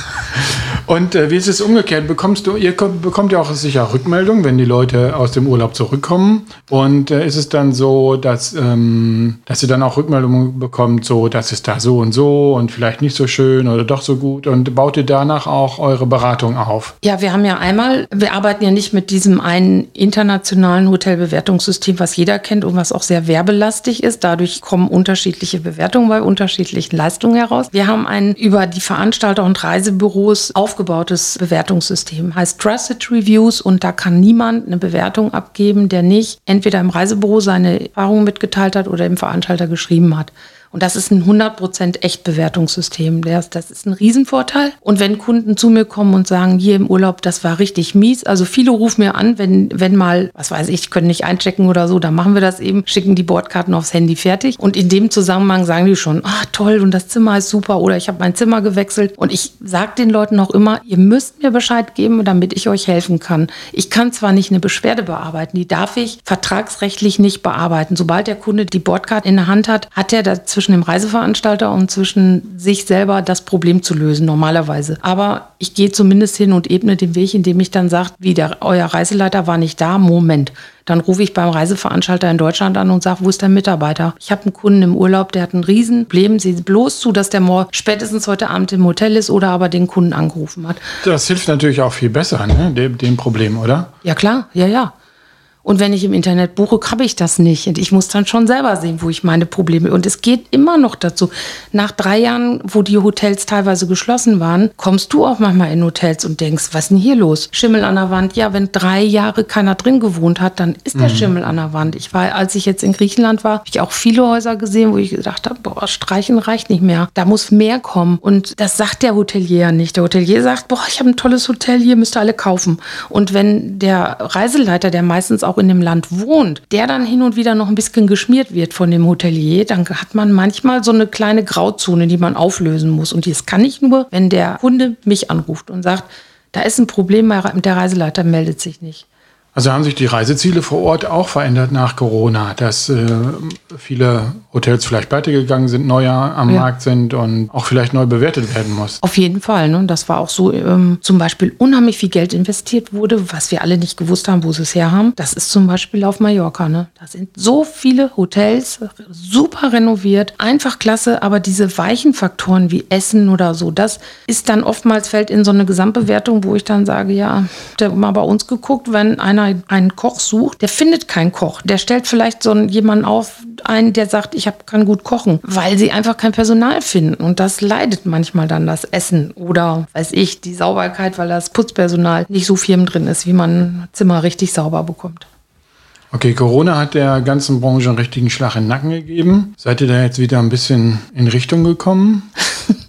Und äh, wie ist es umgekehrt? Bekommst du, ihr kommt, bekommt ja auch sicher Rückmeldungen, wenn die Leute aus dem Urlaub zurückkommen. Und äh, ist es dann so, dass, ähm, dass ihr dann auch Rückmeldungen bekommt, so, das ist da so und so und vielleicht nicht so schön oder doch so gut? Und baut ihr danach auch eure Beratung auf? Ja, wir haben ja einmal, wir arbeiten ja nicht mit diesem einen internationalen Hotelbewertungssystem, was jeder kennt und was auch sehr werbelastig ist. Dadurch kommen unterschiedliche Bewertungen bei unterschiedlichen Leistungen heraus. Wir haben ein über die Veranstalter und Reisebüros auf aufgebautes Bewertungssystem. Heißt Trusted Reviews und da kann niemand eine Bewertung abgeben, der nicht entweder im Reisebüro seine Erfahrungen mitgeteilt hat oder im Veranstalter geschrieben hat. Und das ist ein 100% Echtbewertungssystem. Das, ist ein Riesenvorteil. Und wenn Kunden zu mir kommen und sagen, hier im Urlaub, das war richtig mies. Also viele rufen mir an, wenn, wenn mal, was weiß ich, können nicht einchecken oder so, dann machen wir das eben, schicken die Bordkarten aufs Handy fertig. Und in dem Zusammenhang sagen die schon, ah toll, und das Zimmer ist super oder ich habe mein Zimmer gewechselt. Und ich sage den Leuten auch immer, ihr müsst mir Bescheid geben, damit ich euch helfen kann. Ich kann zwar nicht eine Beschwerde bearbeiten, die darf ich vertragsrechtlich nicht bearbeiten. Sobald der Kunde die Bordkarte in der Hand hat, hat er dazwischen zwischen dem Reiseveranstalter und zwischen sich selber das Problem zu lösen, normalerweise. Aber ich gehe zumindest hin und ebne den Weg, indem ich dann sage, wie der, euer Reiseleiter war nicht da, Moment. Dann rufe ich beim Reiseveranstalter in Deutschland an und sage, wo ist der Mitarbeiter? Ich habe einen Kunden im Urlaub, der hat ein Riesenproblem. Sieh bloß zu, dass der morgen spätestens heute Abend im Hotel ist oder aber den Kunden angerufen hat. Das hilft natürlich auch viel besser, ne? dem, dem Problem, oder? Ja klar, ja, ja. Und wenn ich im Internet buche, habe ich das nicht. Und ich muss dann schon selber sehen, wo ich meine Probleme. Und es geht immer noch dazu. Nach drei Jahren, wo die Hotels teilweise geschlossen waren, kommst du auch manchmal in Hotels und denkst, was ist denn hier los? Schimmel an der Wand. Ja, wenn drei Jahre keiner drin gewohnt hat, dann ist der mhm. Schimmel an der Wand. Ich war, als ich jetzt in Griechenland war, habe ich auch viele Häuser gesehen, wo ich gedacht habe, boah, streichen reicht nicht mehr. Da muss mehr kommen. Und das sagt der Hotelier nicht. Der Hotelier sagt, boah, ich habe ein tolles Hotel, hier müsst ihr alle kaufen. Und wenn der Reiseleiter, der meistens auch auch in dem Land wohnt, der dann hin und wieder noch ein bisschen geschmiert wird von dem Hotelier, dann hat man manchmal so eine kleine Grauzone, die man auflösen muss. Und das kann ich nur, wenn der Kunde mich anruft und sagt, da ist ein Problem, der Reiseleiter meldet sich nicht. Also haben sich die Reiseziele vor Ort auch verändert nach Corona, dass äh, viele Hotels vielleicht pleite gegangen sind, neuer am ja. Markt sind und auch vielleicht neu bewertet werden muss. Auf jeden Fall. Ne? Das war auch so, ähm, zum Beispiel unheimlich viel Geld investiert wurde, was wir alle nicht gewusst haben, wo sie es her haben. Das ist zum Beispiel auf Mallorca. Ne? Da sind so viele Hotels, super renoviert, einfach klasse, aber diese weichen Faktoren wie Essen oder so, das ist dann oftmals fällt in so eine Gesamtbewertung, wo ich dann sage, ja, der mal bei uns geguckt, wenn einer einer einen Koch sucht, der findet keinen Koch. Der stellt vielleicht so einen, jemanden auf, einen, der sagt, ich hab, kann gut kochen, weil sie einfach kein Personal finden. Und das leidet manchmal dann das Essen oder, weiß ich, die Sauberkeit, weil das Putzpersonal nicht so firm drin ist, wie man Zimmer richtig sauber bekommt. Okay, Corona hat der ganzen Branche einen richtigen Schlag in den Nacken gegeben. Seid ihr da jetzt wieder ein bisschen in Richtung gekommen?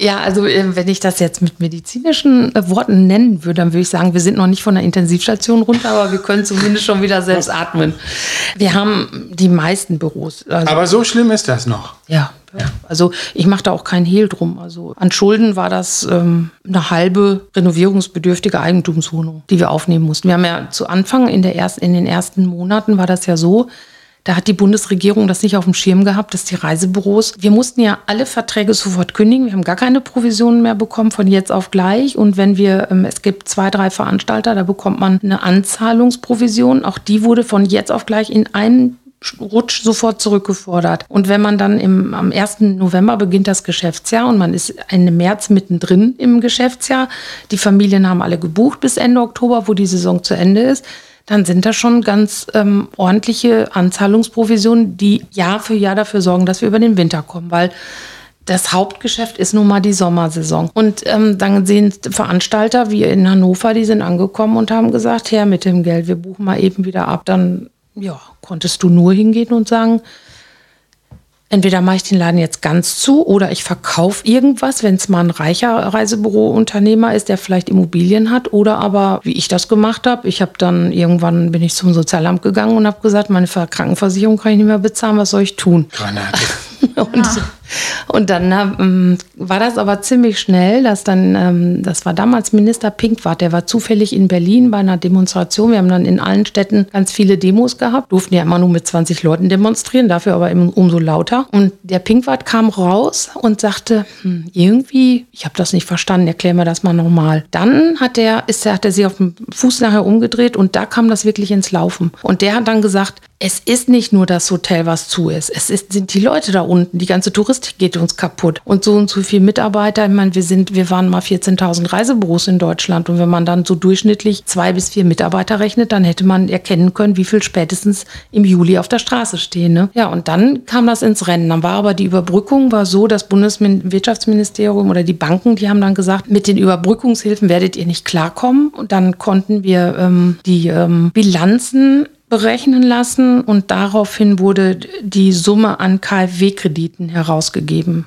Ja, also äh, wenn ich das jetzt mit medizinischen äh, Worten nennen würde, dann würde ich sagen, wir sind noch nicht von der Intensivstation runter, aber wir können zumindest schon wieder selbst atmen. Wir haben die meisten Büros. Also aber so schlimm ist das noch. Ja, ja. Also ich mache da auch kein Hehl drum. Also an Schulden war das ähm, eine halbe renovierungsbedürftige Eigentumswohnung, die wir aufnehmen mussten. Wir haben ja zu Anfang in, der erst, in den ersten Monaten war das ja so, da hat die Bundesregierung das nicht auf dem Schirm gehabt, dass die Reisebüros, wir mussten ja alle Verträge sofort kündigen. Wir haben gar keine Provisionen mehr bekommen von jetzt auf gleich. Und wenn wir, ähm, es gibt zwei, drei Veranstalter, da bekommt man eine Anzahlungsprovision. Auch die wurde von jetzt auf gleich in einen Rutsch sofort zurückgefordert. Und wenn man dann im, am 1. November beginnt das Geschäftsjahr und man ist Ende März mittendrin im Geschäftsjahr, die Familien haben alle gebucht bis Ende Oktober, wo die Saison zu Ende ist, dann sind das schon ganz ähm, ordentliche Anzahlungsprovisionen, die Jahr für Jahr dafür sorgen, dass wir über den Winter kommen, weil das Hauptgeschäft ist nun mal die Sommersaison. Und ähm, dann sehen Veranstalter wie in Hannover, die sind angekommen und haben gesagt, her mit dem Geld, wir buchen mal eben wieder ab. Dann ja, konntest du nur hingehen und sagen, entweder mache ich den Laden jetzt ganz zu oder ich verkaufe irgendwas, wenn es mal ein reicher Reisebürounternehmer ist, der vielleicht Immobilien hat oder aber, wie ich das gemacht habe, ich habe dann irgendwann bin ich zum Sozialamt gegangen und habe gesagt, meine Krankenversicherung kann ich nicht mehr bezahlen, was soll ich tun? Granate. und, und dann ähm, war das aber ziemlich schnell, dass dann, ähm, das war damals Minister Pinkwart, der war zufällig in Berlin bei einer Demonstration. Wir haben dann in allen Städten ganz viele Demos gehabt, durften ja immer nur mit 20 Leuten demonstrieren, dafür aber umso lauter. Und der Pinkwart kam raus und sagte, hm, irgendwie, ich habe das nicht verstanden, erklär mir das mal nochmal. Dann hat er, ist, hat er sich auf dem Fuß nachher umgedreht und da kam das wirklich ins Laufen. Und der hat dann gesagt, es ist nicht nur das Hotel, was zu ist. Es ist, sind die Leute da unten. Die ganze Touristik geht uns kaputt. Und so und so viele Mitarbeiter. Ich meine, wir sind, wir waren mal 14.000 Reisebüros in Deutschland. Und wenn man dann so durchschnittlich zwei bis vier Mitarbeiter rechnet, dann hätte man erkennen können, wie viel spätestens im Juli auf der Straße stehen. Ne? Ja, und dann kam das ins Rennen. Dann war aber die Überbrückung war so, das Bundeswirtschaftsministerium oder die Banken, die haben dann gesagt, mit den Überbrückungshilfen werdet ihr nicht klarkommen. Und dann konnten wir ähm, die ähm, Bilanzen berechnen lassen und daraufhin wurde die Summe an KfW-Krediten herausgegeben.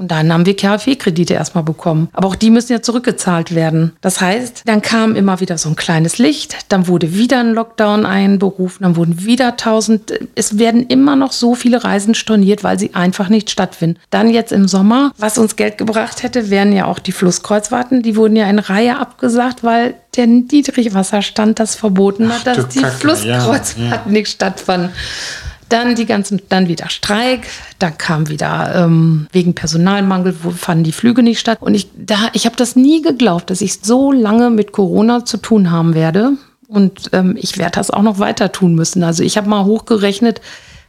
Und dann haben wir KfW-Kredite erstmal bekommen. Aber auch die müssen ja zurückgezahlt werden. Das heißt, dann kam immer wieder so ein kleines Licht, dann wurde wieder ein Lockdown einberufen, dann wurden wieder tausend. Es werden immer noch so viele Reisen storniert, weil sie einfach nicht stattfinden. Dann jetzt im Sommer, was uns Geld gebracht hätte, wären ja auch die Flusskreuzfahrten. Die wurden ja in Reihe abgesagt, weil der Niedrigwasserstand das verboten hat, dass die Kacke, Flusskreuzfahrten ja, ja. nicht stattfanden. Dann die ganzen, dann wieder Streik, dann kam wieder ähm, wegen Personalmangel, wo fanden die Flüge nicht statt. Und ich, da, ich habe das nie geglaubt, dass ich so lange mit Corona zu tun haben werde. Und ähm, ich werde das auch noch weiter tun müssen. Also ich habe mal hochgerechnet,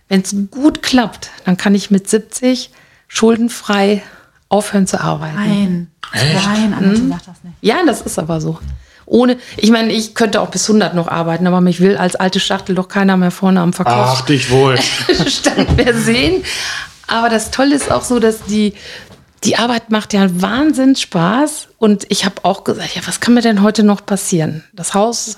wenn es gut klappt, dann kann ich mit 70 schuldenfrei aufhören zu arbeiten. Nein, Echt? nein, Annette hm? das nicht. Ja, das ist aber so ohne, ich meine, ich könnte auch bis 100 noch arbeiten, aber mich will als alte Schachtel doch keiner mehr vorne am Verkauf. Ach, dich wohl. Stand mehr sehen. Aber das Tolle ist auch so, dass die, die Arbeit macht ja Wahnsinn Spaß. Und ich habe auch gesagt, ja, was kann mir denn heute noch passieren? Das Haus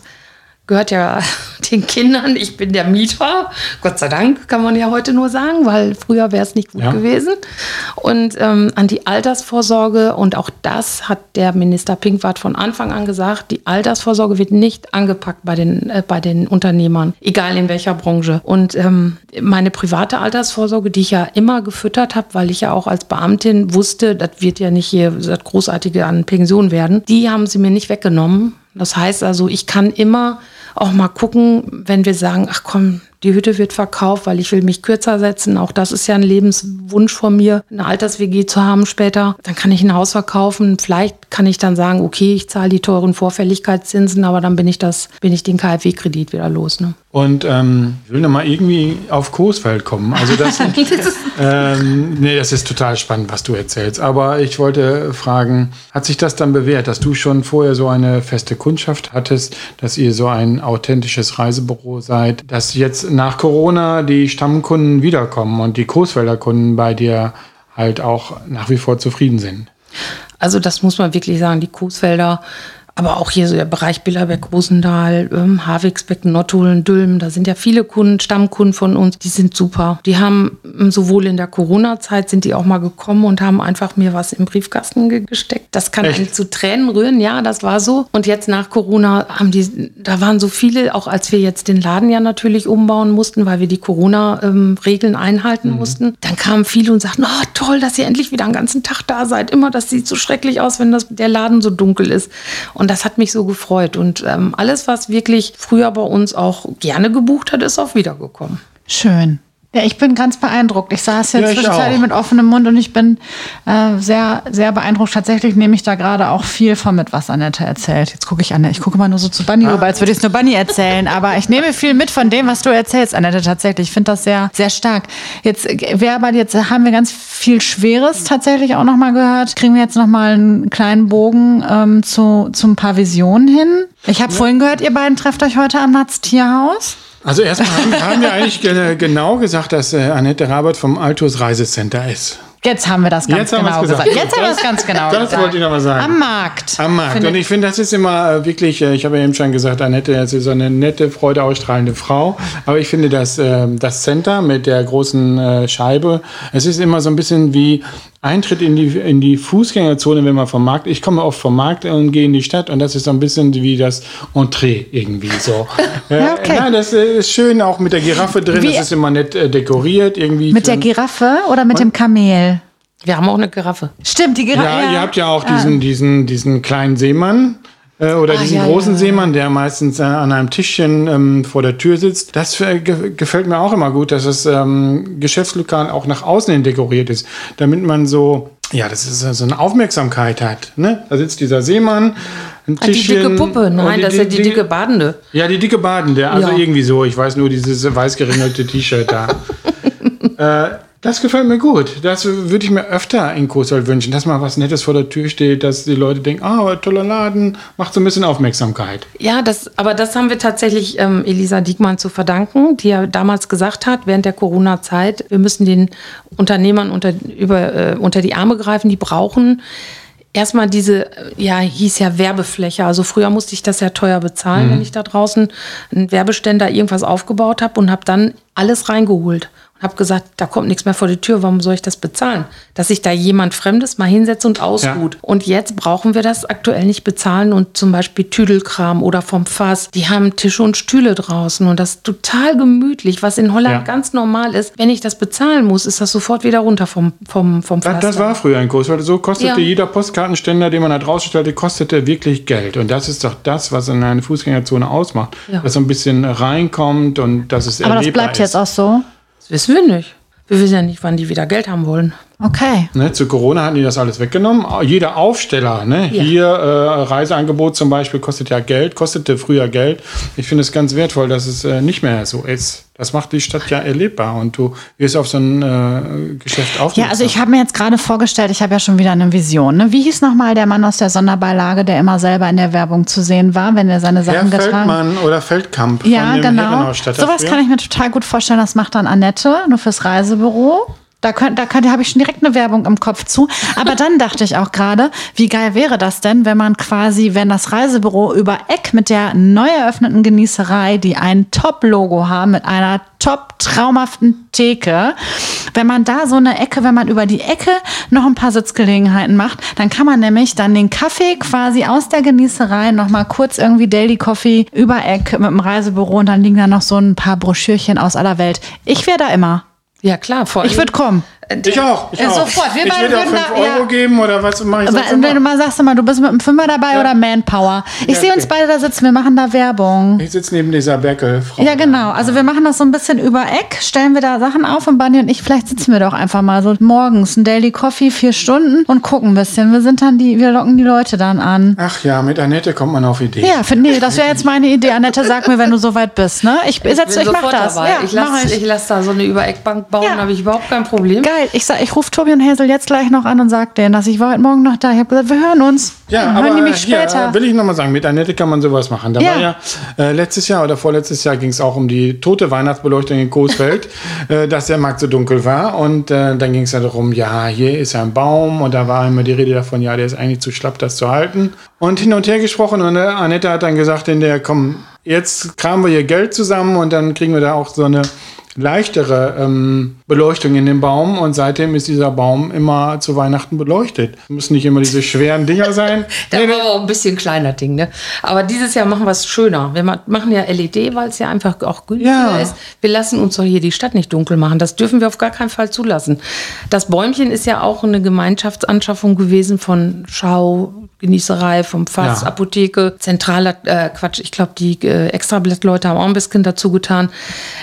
gehört ja den Kindern. Ich bin der Mieter. Gott sei Dank kann man ja heute nur sagen, weil früher wäre es nicht gut ja. gewesen. Und ähm, an die Altersvorsorge, und auch das hat der Minister Pinkwart von Anfang an gesagt, die Altersvorsorge wird nicht angepackt bei den, äh, bei den Unternehmern, egal in welcher Branche. Und ähm, meine private Altersvorsorge, die ich ja immer gefüttert habe, weil ich ja auch als Beamtin wusste, das wird ja nicht hier das Großartige an Pension werden, die haben sie mir nicht weggenommen. Das heißt also, ich kann immer auch mal gucken, wenn wir sagen, ach komm, die Hütte wird verkauft, weil ich will mich kürzer setzen. Auch das ist ja ein Lebenswunsch von mir, eine Alters-WG zu haben später. Dann kann ich ein Haus verkaufen. Vielleicht kann ich dann sagen, okay, ich zahle die teuren Vorfälligkeitszinsen, aber dann bin ich das, bin ich den KfW-Kredit wieder los. Ne? Und ähm, ich will nochmal irgendwie auf Coesfeld kommen. Also das, ähm, nee, das ist total spannend, was du erzählst. Aber ich wollte fragen, hat sich das dann bewährt, dass du schon vorher so eine feste Kundschaft hattest, dass ihr so ein authentisches Reisebüro seid, dass jetzt nach Corona die Stammkunden wiederkommen und die Coesfelder Kunden bei dir halt auch nach wie vor zufrieden sind? Also das muss man wirklich sagen, die Coesfelder aber auch hier so der Bereich Billerberg, Rosendahl, ähm, Havigsbeck, Nottolen, Dülmen, da sind ja viele Kunden, Stammkunden von uns, die sind super. Die haben ähm, sowohl in der Corona-Zeit sind die auch mal gekommen und haben einfach mir was im Briefkasten ge gesteckt. Das kann Echt? einen zu Tränen rühren, ja, das war so. Und jetzt nach Corona haben die, da waren so viele, auch als wir jetzt den Laden ja natürlich umbauen mussten, weil wir die Corona-Regeln ähm, einhalten mhm. mussten, dann kamen viele und sagten, oh toll, dass ihr endlich wieder einen ganzen Tag da seid. Immer, das sieht so schrecklich aus, wenn das, der Laden so dunkel ist. Und und das hat mich so gefreut. Und ähm, alles, was wirklich früher bei uns auch gerne gebucht hat, ist auch wiedergekommen. Schön. Ja, ich bin ganz beeindruckt. Ich saß jetzt ja, zwischenzeitlich mit offenem Mund und ich bin äh, sehr, sehr beeindruckt. Tatsächlich nehme ich da gerade auch viel von mit, was Annette erzählt. Jetzt gucke ich Annette, ich gucke mal nur so zu Bunny rüber, als würde ich es nur Bunny erzählen. Aber ich nehme viel mit von dem, was du erzählst, Annette, tatsächlich. Ich finde das sehr, sehr stark. Jetzt, wer aber jetzt haben wir ganz viel Schweres tatsächlich auch nochmal gehört. Kriegen wir jetzt nochmal einen kleinen Bogen ähm, zu, zu ein paar Visionen hin. Ich habe ja. vorhin gehört, ihr beiden trefft euch heute am Natz Tierhaus. Also erstmal haben, haben wir eigentlich genau gesagt, dass äh, Annette Rabert vom Altus Reisecenter ist. Jetzt haben wir das ganz Jetzt genau gesagt. gesagt. Jetzt haben wir es ganz genau Das gesagt. wollte ich noch mal sagen. Am Markt. Am Markt. Findet- Und ich finde, das ist immer äh, wirklich, äh, ich habe ja eben schon gesagt, Annette das ist so eine nette, freudeausstrahlende Frau. Aber ich finde, dass äh, das Center mit der großen äh, Scheibe, es ist immer so ein bisschen wie Eintritt in die, in die Fußgängerzone, wenn man vom Markt, ich komme oft vom Markt und gehe in die Stadt und das ist so ein bisschen wie das Entree irgendwie so. Ja, okay. Nein, das äh, ist schön, auch mit der Giraffe drin, Wie- das ist immer nett äh, dekoriert irgendwie. Mit der Giraffe oder mit dem Kamel? Wir haben auch eine Giraffe. Stimmt, die Giraffe. Ja, ihr habt ja auch diesen, diesen, diesen kleinen Seemann. Äh, Oder Ah, diesen ja, großen ja. Seemann, der meistens äh, an einem Tischchen ähm, vor der Tür sitzt. Das äh, ge gefällt mir auch immer gut, dass das ähm, Geschäftslokal auch nach außen hin dekoriert ist, damit man so, ja, das ist äh, so eine Aufmerksamkeit hat. Ne? Da sitzt dieser Seemann, ein Ah, die Tischchen. dicke Puppe. Nein, das ist ja die dicke Badende. Ja, die dicke Badende. Also Ja. irgendwie so. Ich weiß nur dieses weiß geringelte T-Shirt da. äh, das gefällt mir gut. Das würde ich mir öfter in Coesfeld wünschen, dass mal was Nettes vor der Tür steht, dass die Leute denken, ah, aber toller Laden, macht so ein bisschen Aufmerksamkeit. Ja, das, aber das haben wir tatsächlich ähm, Elisa Diekmann zu verdanken, die ja damals gesagt hat, während der Corona-Zeit, wir müssen den Unternehmern unter, über, äh, unter die Arme greifen, die brauchen erstmal diese, äh, ja, hieß ja Werbefläche. Also früher musste ich das ja teuer bezahlen, wenn ich da draußen einen Werbeständer irgendwas aufgebaut habe und habe dann alles reingeholt. Habe gesagt, da kommt nichts mehr vor die Tür, warum soll ich das bezahlen? Dass sich da jemand Fremdes mal hinsetzt und ausruht. Und jetzt brauchen wir das aktuell nicht bezahlen und zum Beispiel Tüdelkram oder vom Fass, die haben Tische und Stühle draußen und das ist total gemütlich, was in Holland Ja. ganz normal ist. Wenn ich das bezahlen muss, ist das sofort wieder runter vom, vom, vom Das, Pflaster. das war früher in Coesfeld. So kostete Ja. jeder Postkartenständer, den man da draußen stellte, kostete wirklich Geld. Und das ist doch das, was in eine Fußgängerzone ausmacht. Ja. Dass so ein bisschen reinkommt und dass es Aber das bleibt ist. jetzt auch so. Das wissen wir nicht. Wir wissen ja nicht, wann die wieder Geld haben wollen. Okay. Ne, zu Corona hatten die das alles weggenommen. Jeder Aufsteller, ne, Ja. hier äh, Reiseangebot zum Beispiel, kostet ja Geld, kostete früher Geld. Ich finde es ganz wertvoll, dass es äh, nicht mehr so ist. Das macht die Stadt ja erlebbar und du wirst auf so ein äh, Geschäft aufmerksam. Ja, also ich habe mir jetzt gerade vorgestellt, ich habe ja schon wieder eine Vision. Ne? Wie hieß nochmal der Mann aus der Sonderbeilage, der immer selber in der Werbung zu sehen war, wenn er seine Herr Sachen getragen Feldmann oder Feldkamp Ja, genau. Sowas kann ich mir total gut vorstellen. Das macht dann Annette, nur fürs Reisebüro. Da, könnt, da könnt, habe ich schon direkt eine Werbung im Kopf zu. Aber dann dachte ich auch gerade, wie geil wäre das denn, wenn man quasi, wenn das Reisebüro über Eck mit der neu eröffneten Genießerei, die ein Top-Logo haben, mit einer top traumhaften Theke, wenn man da so eine Ecke, wenn man über die Ecke noch ein paar Sitzgelegenheiten macht, dann kann man nämlich dann den Kaffee quasi aus der Genießerei noch mal kurz irgendwie Daily Coffee über Eck mit dem Reisebüro und dann liegen da noch so ein paar Broschürchen aus aller Welt. Ich wäre da immer. Ja, klar. Vor Ich würde kommen. Ich auch. Ich Äh, auch. sofort. Wir ich beide würde auch würden 5 da- ja. Euro geben oder was mache ich sonst Wenn du mal sagst, immer, du bist mit einem Fünfer dabei Ja. oder Manpower. Ich Ja, sehe uns okay. beide da sitzen, wir machen da Werbung. Ich sitze neben dieser Berkel-Frau. Ja, genau. Also wir machen das so ein bisschen über Eck, stellen wir da Sachen auf und Bunny und ich, vielleicht sitzen wir doch einfach mal so morgens ein Daily Coffee, vier Stunden und gucken ein bisschen. Wir sind dann die, wir locken die Leute dann an. Ach ja, mit Annette kommt man auf Ideen. Ja, find, nee, das wäre jetzt meine Idee. Annette, sag mir, wenn du soweit bist, ne? Ich, Ich setz, bin ich mach sofort das. dabei. Ja, ich lasse lass da so eine Übereckbank bauen, Ja. habe ich überhaupt kein Problem. Geil. Ich sag, ich rufe Tobi und Hazel jetzt gleich noch an und sag denen, dass ich war heute Morgen noch da. Ich habe gesagt, wir hören uns. Ja, Dann aber hören die mich hier, später. äh, will ich nochmal sagen, mit Annette kann man sowas machen. Da Ja. war ja äh, letztes Jahr oder vorletztes Jahr ging es auch um die tote Weihnachtsbeleuchtung in Coesfeld, äh, dass der Markt so dunkel war. Und äh, dann ging es ja darum, ja, hier ist ja ein Baum und da war immer die Rede davon, ja, der ist eigentlich zu schlapp, das zu halten. Und hin und her gesprochen und äh, Annette hat dann gesagt, in der, komm, jetzt kramen wir hier Geld zusammen und dann kriegen wir da auch so eine leichtere ähm, Beleuchtung in dem Baum und seitdem ist dieser Baum immer zu Weihnachten beleuchtet. Müssen nicht immer diese schweren Dinger sein. Da Nee, nee. auch ein bisschen kleiner Ding, ne? Aber dieses Jahr machen wir es schöner. Wir ma- machen ja LED, weil es ja einfach auch günstiger Ja. ist. Wir lassen uns doch hier die Stadt nicht dunkel machen. Das dürfen wir auf gar keinen Fall zulassen. Das Bäumchen ist ja auch eine Gemeinschaftsanschaffung gewesen von Schau, Genießerei, vom Fass, Ja. Apotheke, zentraler äh, Quatsch. Ich glaube, die äh, Extrablattleute haben auch ein bisschen dazu getan.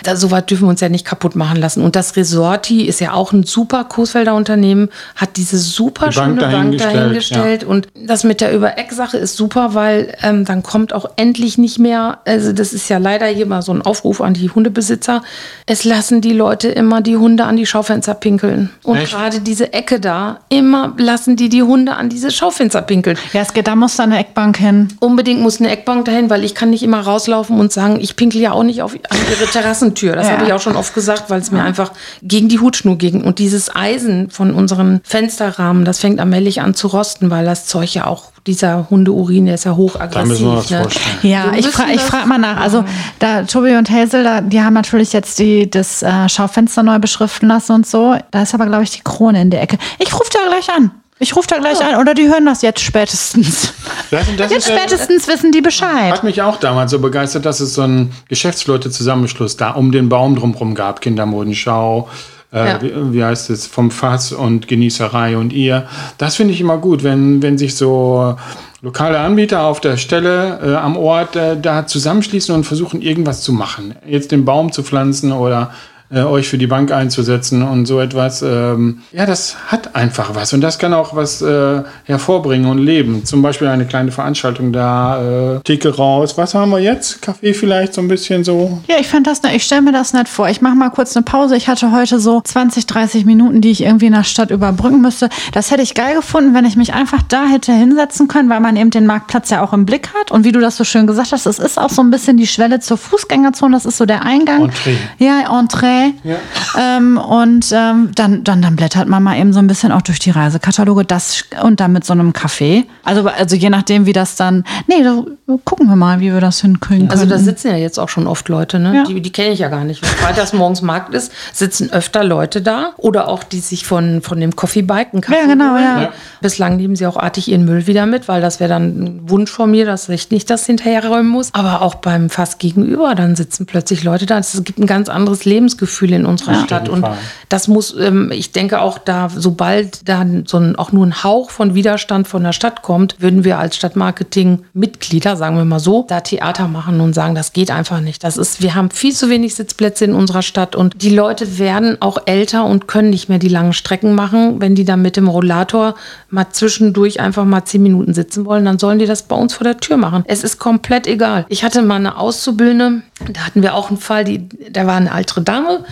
Da, so weit dürfen wir uns ja nicht kaputt machen lassen. Und das Resorti ist ja auch ein super Coesfelder Unternehmen, hat diese super Die Bank schöne Bank dahingestellt, dahingestellt. Und das mit der Über-Eck-Sache ist super, weil ähm, dann kommt auch endlich nicht mehr, also das ist ja leider hier mal so ein Aufruf an die Hundebesitzer, es lassen die Leute immer die Hunde an die Schaufenster pinkeln. Und gerade diese Ecke da, immer lassen die die Hunde an diese Schaufenster pinkeln. Ja, es geht, da muss dann eine Eckbank hin. Unbedingt muss eine Eckbank dahin, weil ich kann nicht immer rauslaufen und sagen, ich pinkel ja auch nicht auf an ihre Terrassentür. Das Ja. habe ich auch schon oft gesagt, weil es mir einfach gegen die Hutschnur ging. Und dieses Eisen von unseren Fensterrahmen, das fängt allmählich an zu rosten, weil das Zeug ja auch, dieser Hundeurin, der ist ja Da hochaggressiv. müssen wir uns ne? vorstellen. Ja, Wir ich frage ich das frag mal nach. Also da Tobi und Hazel, da, die haben natürlich jetzt die, das äh, Schaufenster neu beschriften lassen und so. Da ist aber, glaube ich, die Krone in der Ecke. Ich rufe da gleich an. Ich rufe da gleich an. Oder die hören das jetzt spätestens. Das, das Jetzt ist, äh, spätestens wissen die Bescheid. Hat mich auch damals so begeistert, dass es so einen Geschäftsleute-Zusammenschluss da um den Baum drumherum gab. Kindermodenschau, äh, Ja. wie, wie heißt es, vom Fass und Genießerei und ihr. Das finde ich immer gut, wenn, wenn sich so lokale Anbieter auf der Stelle äh, am Ort äh, da zusammenschließen und versuchen, irgendwas zu machen. Jetzt den Baum zu pflanzen oder äh, euch für die Bank einzusetzen und so etwas. Ähm, ja, das hat einfach was und das kann auch was äh, hervorbringen und leben. Zum Beispiel eine kleine Veranstaltung da, äh, Theke raus. Was haben wir jetzt? Kaffee vielleicht so ein bisschen so? Ja, ich fand das, ne- ich stelle mir das nicht vor. Ich mache mal kurz eine Pause. Ich hatte heute so 20, 30 Minuten, die ich irgendwie in der Stadt überbrücken müsste. Das hätte ich geil gefunden, wenn ich mich einfach da hätte hinsetzen können, weil man eben den Marktplatz ja auch im Blick hat. Und wie du das so schön gesagt hast, es ist auch so ein bisschen die Schwelle zur Fußgängerzone. Das ist so der Eingang. Entree. Ja, Entree. Ja. Ähm, und ähm, dann, dann, dann blättert man mal eben so ein bisschen auch durch die Reisekataloge. Das und dann mit so einem Kaffee. Also, also je nachdem, wie das dann. Nee, da gucken wir mal, wie wir das hinkriegen können. Also da sitzen ja jetzt auch schon oft Leute, ne? Ja. Die, die kenne ich ja gar nicht. Wenn freitags morgens Markt ist, sitzen öfter Leute da. Oder auch die sich von, von dem Coffee Bike einen Kaffee Ja, genau, holen. ja. Ja. Bislang nehmen sie auch artig ihren Müll wieder mit, weil das wäre dann ein Wunsch von mir, dass ich nicht das hinterherräumen muss. Aber auch beim Fass gegenüber, dann sitzen plötzlich Leute da. Es gibt ein ganz anderes Lebensgefühl in unserer Stadt. jeden Und das muss, ähm, ich denke auch da, sobald da so ein, auch nur ein Hauch von Widerstand von der Stadt kommt, würden wir als Stadtmarketing-Mitglieder, sagen wir mal so, da Theater machen und sagen, das geht einfach nicht. Das ist, wir haben viel zu wenig Sitzplätze in unserer Stadt und die Leute werden auch älter und können nicht mehr die langen Strecken machen. Wenn die dann mit dem Rollator mal zwischendurch einfach mal zehn Minuten sitzen wollen, dann sollen die das bei uns vor der Tür machen. Es ist komplett egal. Ich hatte mal eine Auszubildende, da hatten wir auch einen Fall, die, da war eine ältere Dame,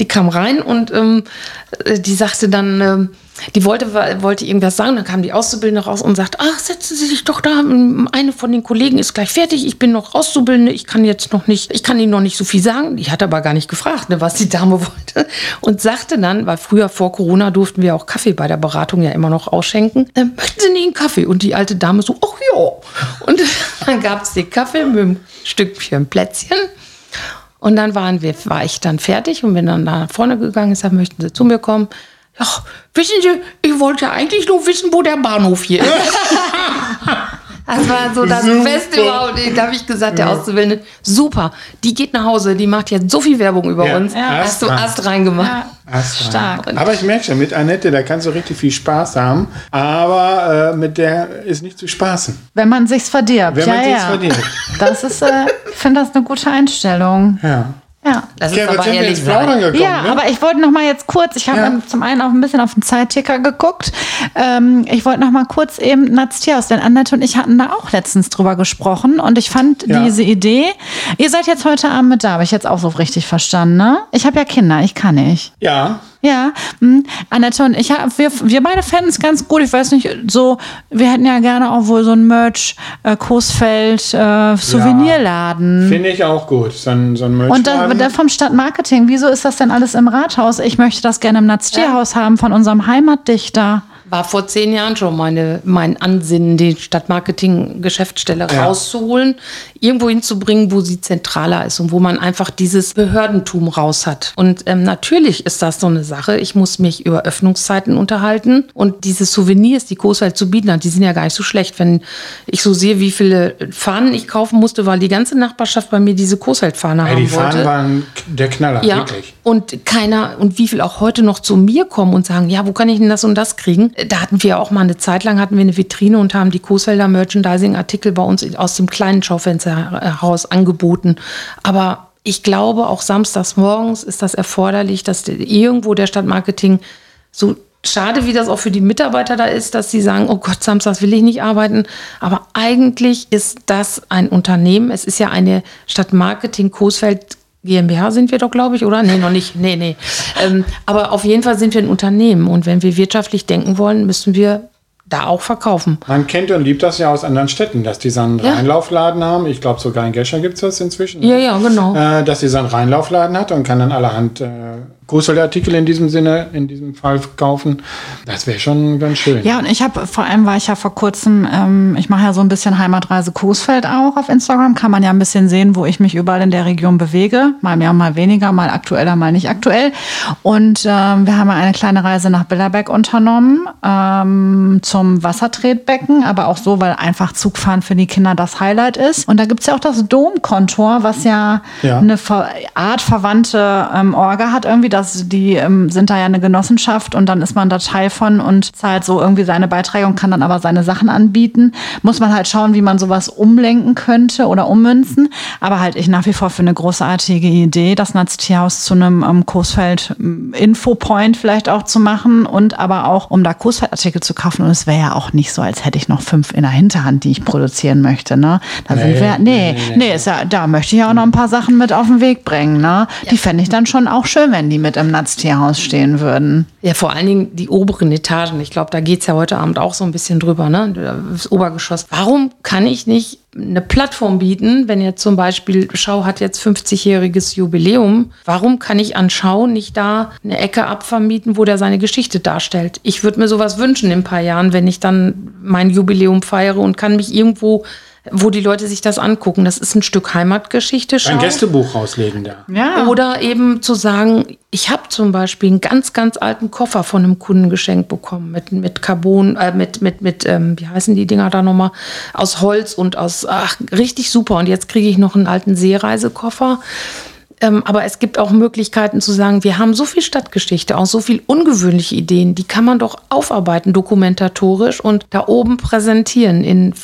die kam rein und ähm, äh, die sagte dann, ähm, die wollte, wollte irgendwas sagen, dann kam die Auszubildende raus und sagt, ach, setzen Sie sich doch da, eine von den Kollegen ist gleich fertig, ich bin noch Auszubildende, ich kann jetzt noch nicht, ich kann Ihnen noch nicht so viel sagen. Die hat aber gar nicht gefragt, ne, was die Dame wollte und sagte dann, weil früher vor Corona durften wir auch Kaffee bei der Beratung ja immer noch ausschenken, äh, möchten Sie nicht einen Kaffee? Und die alte Dame so, ach ja. Und dann gab es den Kaffee mit einem Stückchen Plätzchen. Und dann waren wir, war ich dann fertig und bin dann nach vorne gegangen. Ich sagte, möchten Sie zu mir kommen? Ja, wissen Sie, ich wollte eigentlich nur wissen, wo der Bahnhof hier ist. Das war so das Super. Beste überhaupt. Da habe ich gesagt, der Auszubildende, super, die geht nach Hause, die macht jetzt so viel Werbung über Ja, uns. ja. Hast du Ast rein. Ast reingemacht. Rein. Stark. Aber ich merke schon, mit Annette, da kannst du richtig viel Spaß haben. Aber äh, mit der ist nicht zu spaßen. Wenn man sich's verdirbt. Wenn ja, man sich's ja. verdirbt. Das ist, äh, ich finde das eine gute Einstellung. Ja. Ja. Das ist Ja, aber ehrlich sein. gekommen. Ja, ne? aber ich wollte noch mal jetzt kurz, ich habe Ja. zum einen auch ein bisschen auf den Zeitticker geguckt. Ähm, ich wollte noch mal kurz eben Naztiaus, denn Annette und ich hatten da auch letztens drüber gesprochen und ich fand Ja. diese Idee, ihr seid jetzt heute Abend mit da, habe ich jetzt auch so richtig verstanden, ne? Ich habe ja Kinder, ich kann nicht. ja. Ja, hm. Annette und ich, hab- wir, wir beide fänden es ganz gut. Ich weiß nicht, so, wir hätten ja gerne auch wohl so ein Merch, äh, Coesfeld, äh, Souvenirladen. Finde ich auch gut. So ein, so ein Und da, da vom Stadtmarketing, wieso ist das denn alles im Rathaus? Ich möchte das gerne im Naztierhaus haben von unserem Heimatdichter. War vor zehn Jahren schon meine, mein Ansinnen, die Stadtmarketing-Geschäftsstelle Ja. rauszuholen, irgendwo hinzubringen, wo sie zentraler ist und wo man einfach dieses Behördentum raus hat. Und ähm, natürlich ist das so eine Sache. Ich muss mich über Öffnungszeiten unterhalten und diese Souvenirs, die Coesfeld zu bieten hat, die sind ja gar nicht so schlecht. Wenn ich so sehe, wie viele Fahnen ich kaufen musste, weil die ganze Nachbarschaft bei mir diese Coesfeld-Fahne Ey, haben die wollte. Fahnen waren der Knaller, Ja, wirklich. und keiner, und wie viel auch heute noch zu mir kommen und sagen, ja, wo kann ich denn das und das kriegen? Da hatten wir auch mal eine Zeit lang, hatten wir eine Vitrine und haben die Coesfelder Merchandising-Artikel bei uns aus dem kleinen Schaufenster heraus angeboten. Aber ich glaube, auch samstags morgens ist das erforderlich, dass irgendwo der Stadtmarketing so schade, wie das auch für die Mitarbeiter da ist, dass sie sagen, oh Gott, samstags will ich nicht arbeiten. Aber eigentlich ist das ein Unternehmen. Es ist ja eine Stadtmarketing Coesfeld GmbH sind wir doch, glaube ich, oder? Nee, noch nicht. Nee, nee. Ähm, aber auf jeden Fall sind wir ein Unternehmen. Und wenn wir wirtschaftlich denken wollen, müssen wir da auch verkaufen. Man kennt und liebt das ja aus anderen Städten, dass die so einen Ja. Reinlaufladen haben. Ich glaube, sogar in Gescher gibt es das inzwischen. Ja, ja, genau. Äh, dass die so einen Reinlaufladen hat und kann dann allerhand äh, Großfeldartikel in diesem Sinne, in diesem Fall kaufen. Das wäre schon ganz schön. Ja, und ich habe, vor allem war ich ja vor kurzem, ähm, ich mache ja so ein bisschen Heimatreise Coesfeld auch auf Instagram, kann man ja ein bisschen sehen, wo ich mich überall in der Region bewege. Mal mehr, mal weniger, mal aktueller, mal nicht aktuell. Und ähm, wir haben ja eine kleine Reise nach Billerbeck unternommen, ähm, zum Wassertretbecken, aber auch so, weil einfach Zugfahren für die Kinder das Highlight ist. Und da gibt's ja auch das Domkontor, was ja, Ja. eine ver Art verwandte ähm, Orga hat irgendwie. Das, die ähm, sind da ja eine Genossenschaft und dann ist man da Teil von und zahlt so irgendwie seine Beiträge und kann dann aber seine Sachen anbieten. Muss man halt schauen, wie man sowas umlenken könnte oder ummünzen. Aber halt ich nach wie vor für eine großartige Idee, das Nationaltierhaus zu einem ähm, Coesfeld ähm, vielleicht auch zu machen und aber auch, um da Coesfeld-Artikel zu kaufen. Und es wäre ja auch nicht so, als hätte ich noch fünf in der Hinterhand, die ich produzieren möchte. Ne? Da sind Nee, wir, nee, nee, nee, nee, nee. ist ja, da möchte ich ja auch noch ein paar Sachen mit auf den Weg bringen. Ne? Die fände ich dann schon auch schön, wenn die mit im Natztierhaus stehen würden. Ja, vor allen Dingen die oberen Etagen. Ich glaube, da geht's ja heute Abend auch so ein bisschen drüber, ne? Das Obergeschoss. Warum kann ich nicht eine Plattform bieten, wenn jetzt zum Beispiel Schau hat jetzt 50-jähriges Jubiläum, warum kann ich an Schau nicht da eine Ecke abvermieten, wo der seine Geschichte darstellt? Ich würde mir sowas wünschen in ein paar Jahren, wenn ich dann mein Jubiläum feiere und kann mich irgendwo, wo die Leute sich das angucken. Das ist ein Stück Heimatgeschichte. Ein Schau. Gästebuch rauslegen da. Ja. Oder eben zu sagen, ich habe zum Beispiel einen ganz, ganz alten Koffer von einem Kunden geschenkt bekommen mit, mit Carbon, äh, mit, mit, mit ähm, wie heißen die Dinger da nochmal, aus Holz und aus, ach, richtig super. Und jetzt kriege ich noch einen alten Seereisekoffer. Ähm, aber es gibt auch Möglichkeiten zu sagen, wir haben so viel Stadtgeschichte, auch so viel ungewöhnliche Ideen, die kann man doch aufarbeiten, dokumentatorisch und da oben präsentieren in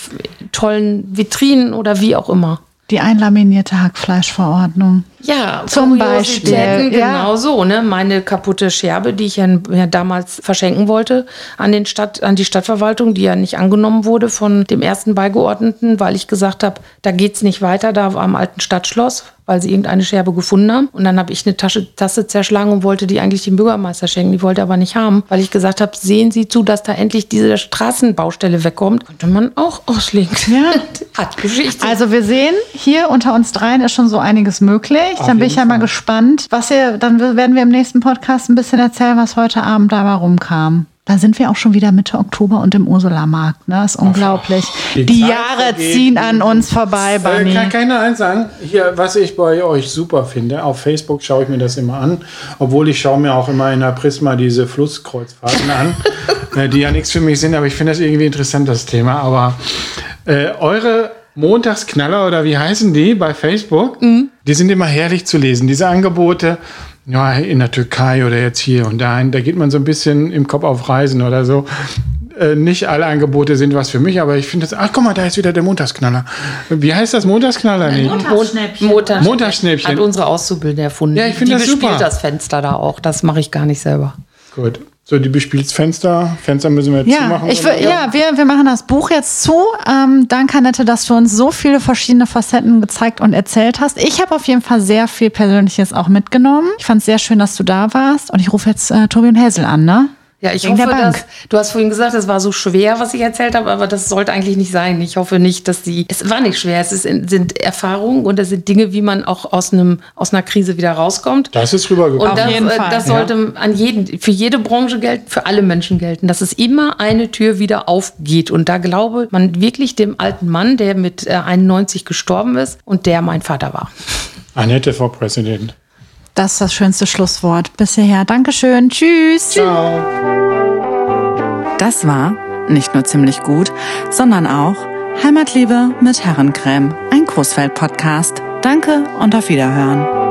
tollen Vitrinen oder wie auch immer. Die einlaminierte Hackfleischverordnung. Ja, Zum Beispiel, ja. Genau so, ne? Meine kaputte Scherbe, die ich ja, ja damals verschenken wollte an, den Stadt, an die Stadtverwaltung, die ja nicht angenommen wurde von dem ersten Beigeordneten, weil ich gesagt habe, da geht's nicht weiter, da am alten Stadtschloss, weil sie irgendeine Scherbe gefunden haben. Und dann habe ich eine Tasche, Tasse zerschlagen und wollte die eigentlich dem Bürgermeister schenken. Die wollte er aber nicht haben, weil ich gesagt habe, sehen Sie zu, dass da endlich diese Straßenbaustelle wegkommt. Könnte man auch auslegen. Ja. Hat Geschichte. Also wir sehen, hier unter uns dreien ist schon so einiges möglich. Auf dann bin ich ja mal gespannt, was ihr, dann werden wir im nächsten Podcast ein bisschen erzählen, was heute Abend dabei rumkam. Da sind wir auch schon wieder Mitte Oktober und im Ursulamarkt. Ne? ist unglaublich. die Die, Zeit Jahre ziehen an uns vorbei, Äh, Bunny. kann keiner eins sagen? Hier, was ich bei euch super finde, auf Facebook schaue ich mir das immer an, obwohl ich schaue mir auch immer in der Prisma diese Flusskreuzfahrten an, äh, die ja nichts für mich sind, aber ich finde das irgendwie interessant, das Thema. Aber äh, eure Montagsknaller oder wie heißen die bei Facebook? Die sind immer herrlich zu lesen, diese Angebote. Ja, in der Türkei oder jetzt hier und da. Da geht man so ein bisschen im Kopf auf Reisen oder so. Äh, nicht alle Angebote sind was für mich, aber ich finde das. Ach, guck mal, da ist wieder der Montagsknaller. Wie heißt das Montagsknaller? nicht? Montagsschnäppchen. Montagsschnäppchen. Montagsschnäppchen. Hat unsere Auszubildende erfunden. Ja, ich finde Die das bespielt super. das Fenster da auch. Das mache ich gar nicht selber. Gut. So, die bespielt's Fenster. Fenster müssen wir jetzt Ja, zumachen. ich, will- ja wir, wir machen das Buch jetzt zu. Ähm, danke, Annette, dass du uns so viele verschiedene Facetten gezeigt und erzählt hast. Ich habe auf jeden Fall sehr viel Persönliches auch mitgenommen. Ich fand es sehr schön, dass du da warst. Und ich rufe jetzt äh, Tobi und Hazel an, ne? Ja, ich hoffe, dass du hast vorhin gesagt, es war so schwer, was ich erzählt habe, aber das sollte eigentlich nicht sein. Ich hoffe nicht, dass die. Es war nicht schwer. Es ist, sind Erfahrungen und es sind Dinge, wie man auch aus einem aus einer Krise wieder rauskommt. Das ist rübergekommen. Und das, jeden äh, Fall, das ja. sollte an jeden, für jede Branche gelten, für alle Menschen gelten, dass es immer eine Tür wieder aufgeht. Und da glaube man wirklich dem alten Mann, der mit äh, 91 gestorben ist und der mein Vater war. Annette for President. Das ist das schönste Schlusswort. Bis hierher. Dankeschön. Tschüss. Ciao. Das war nicht nur ziemlich gut, sondern auch Heimatliebe mit Herrencreme, ein Großfeld-Podcast. Danke und auf Wiederhören.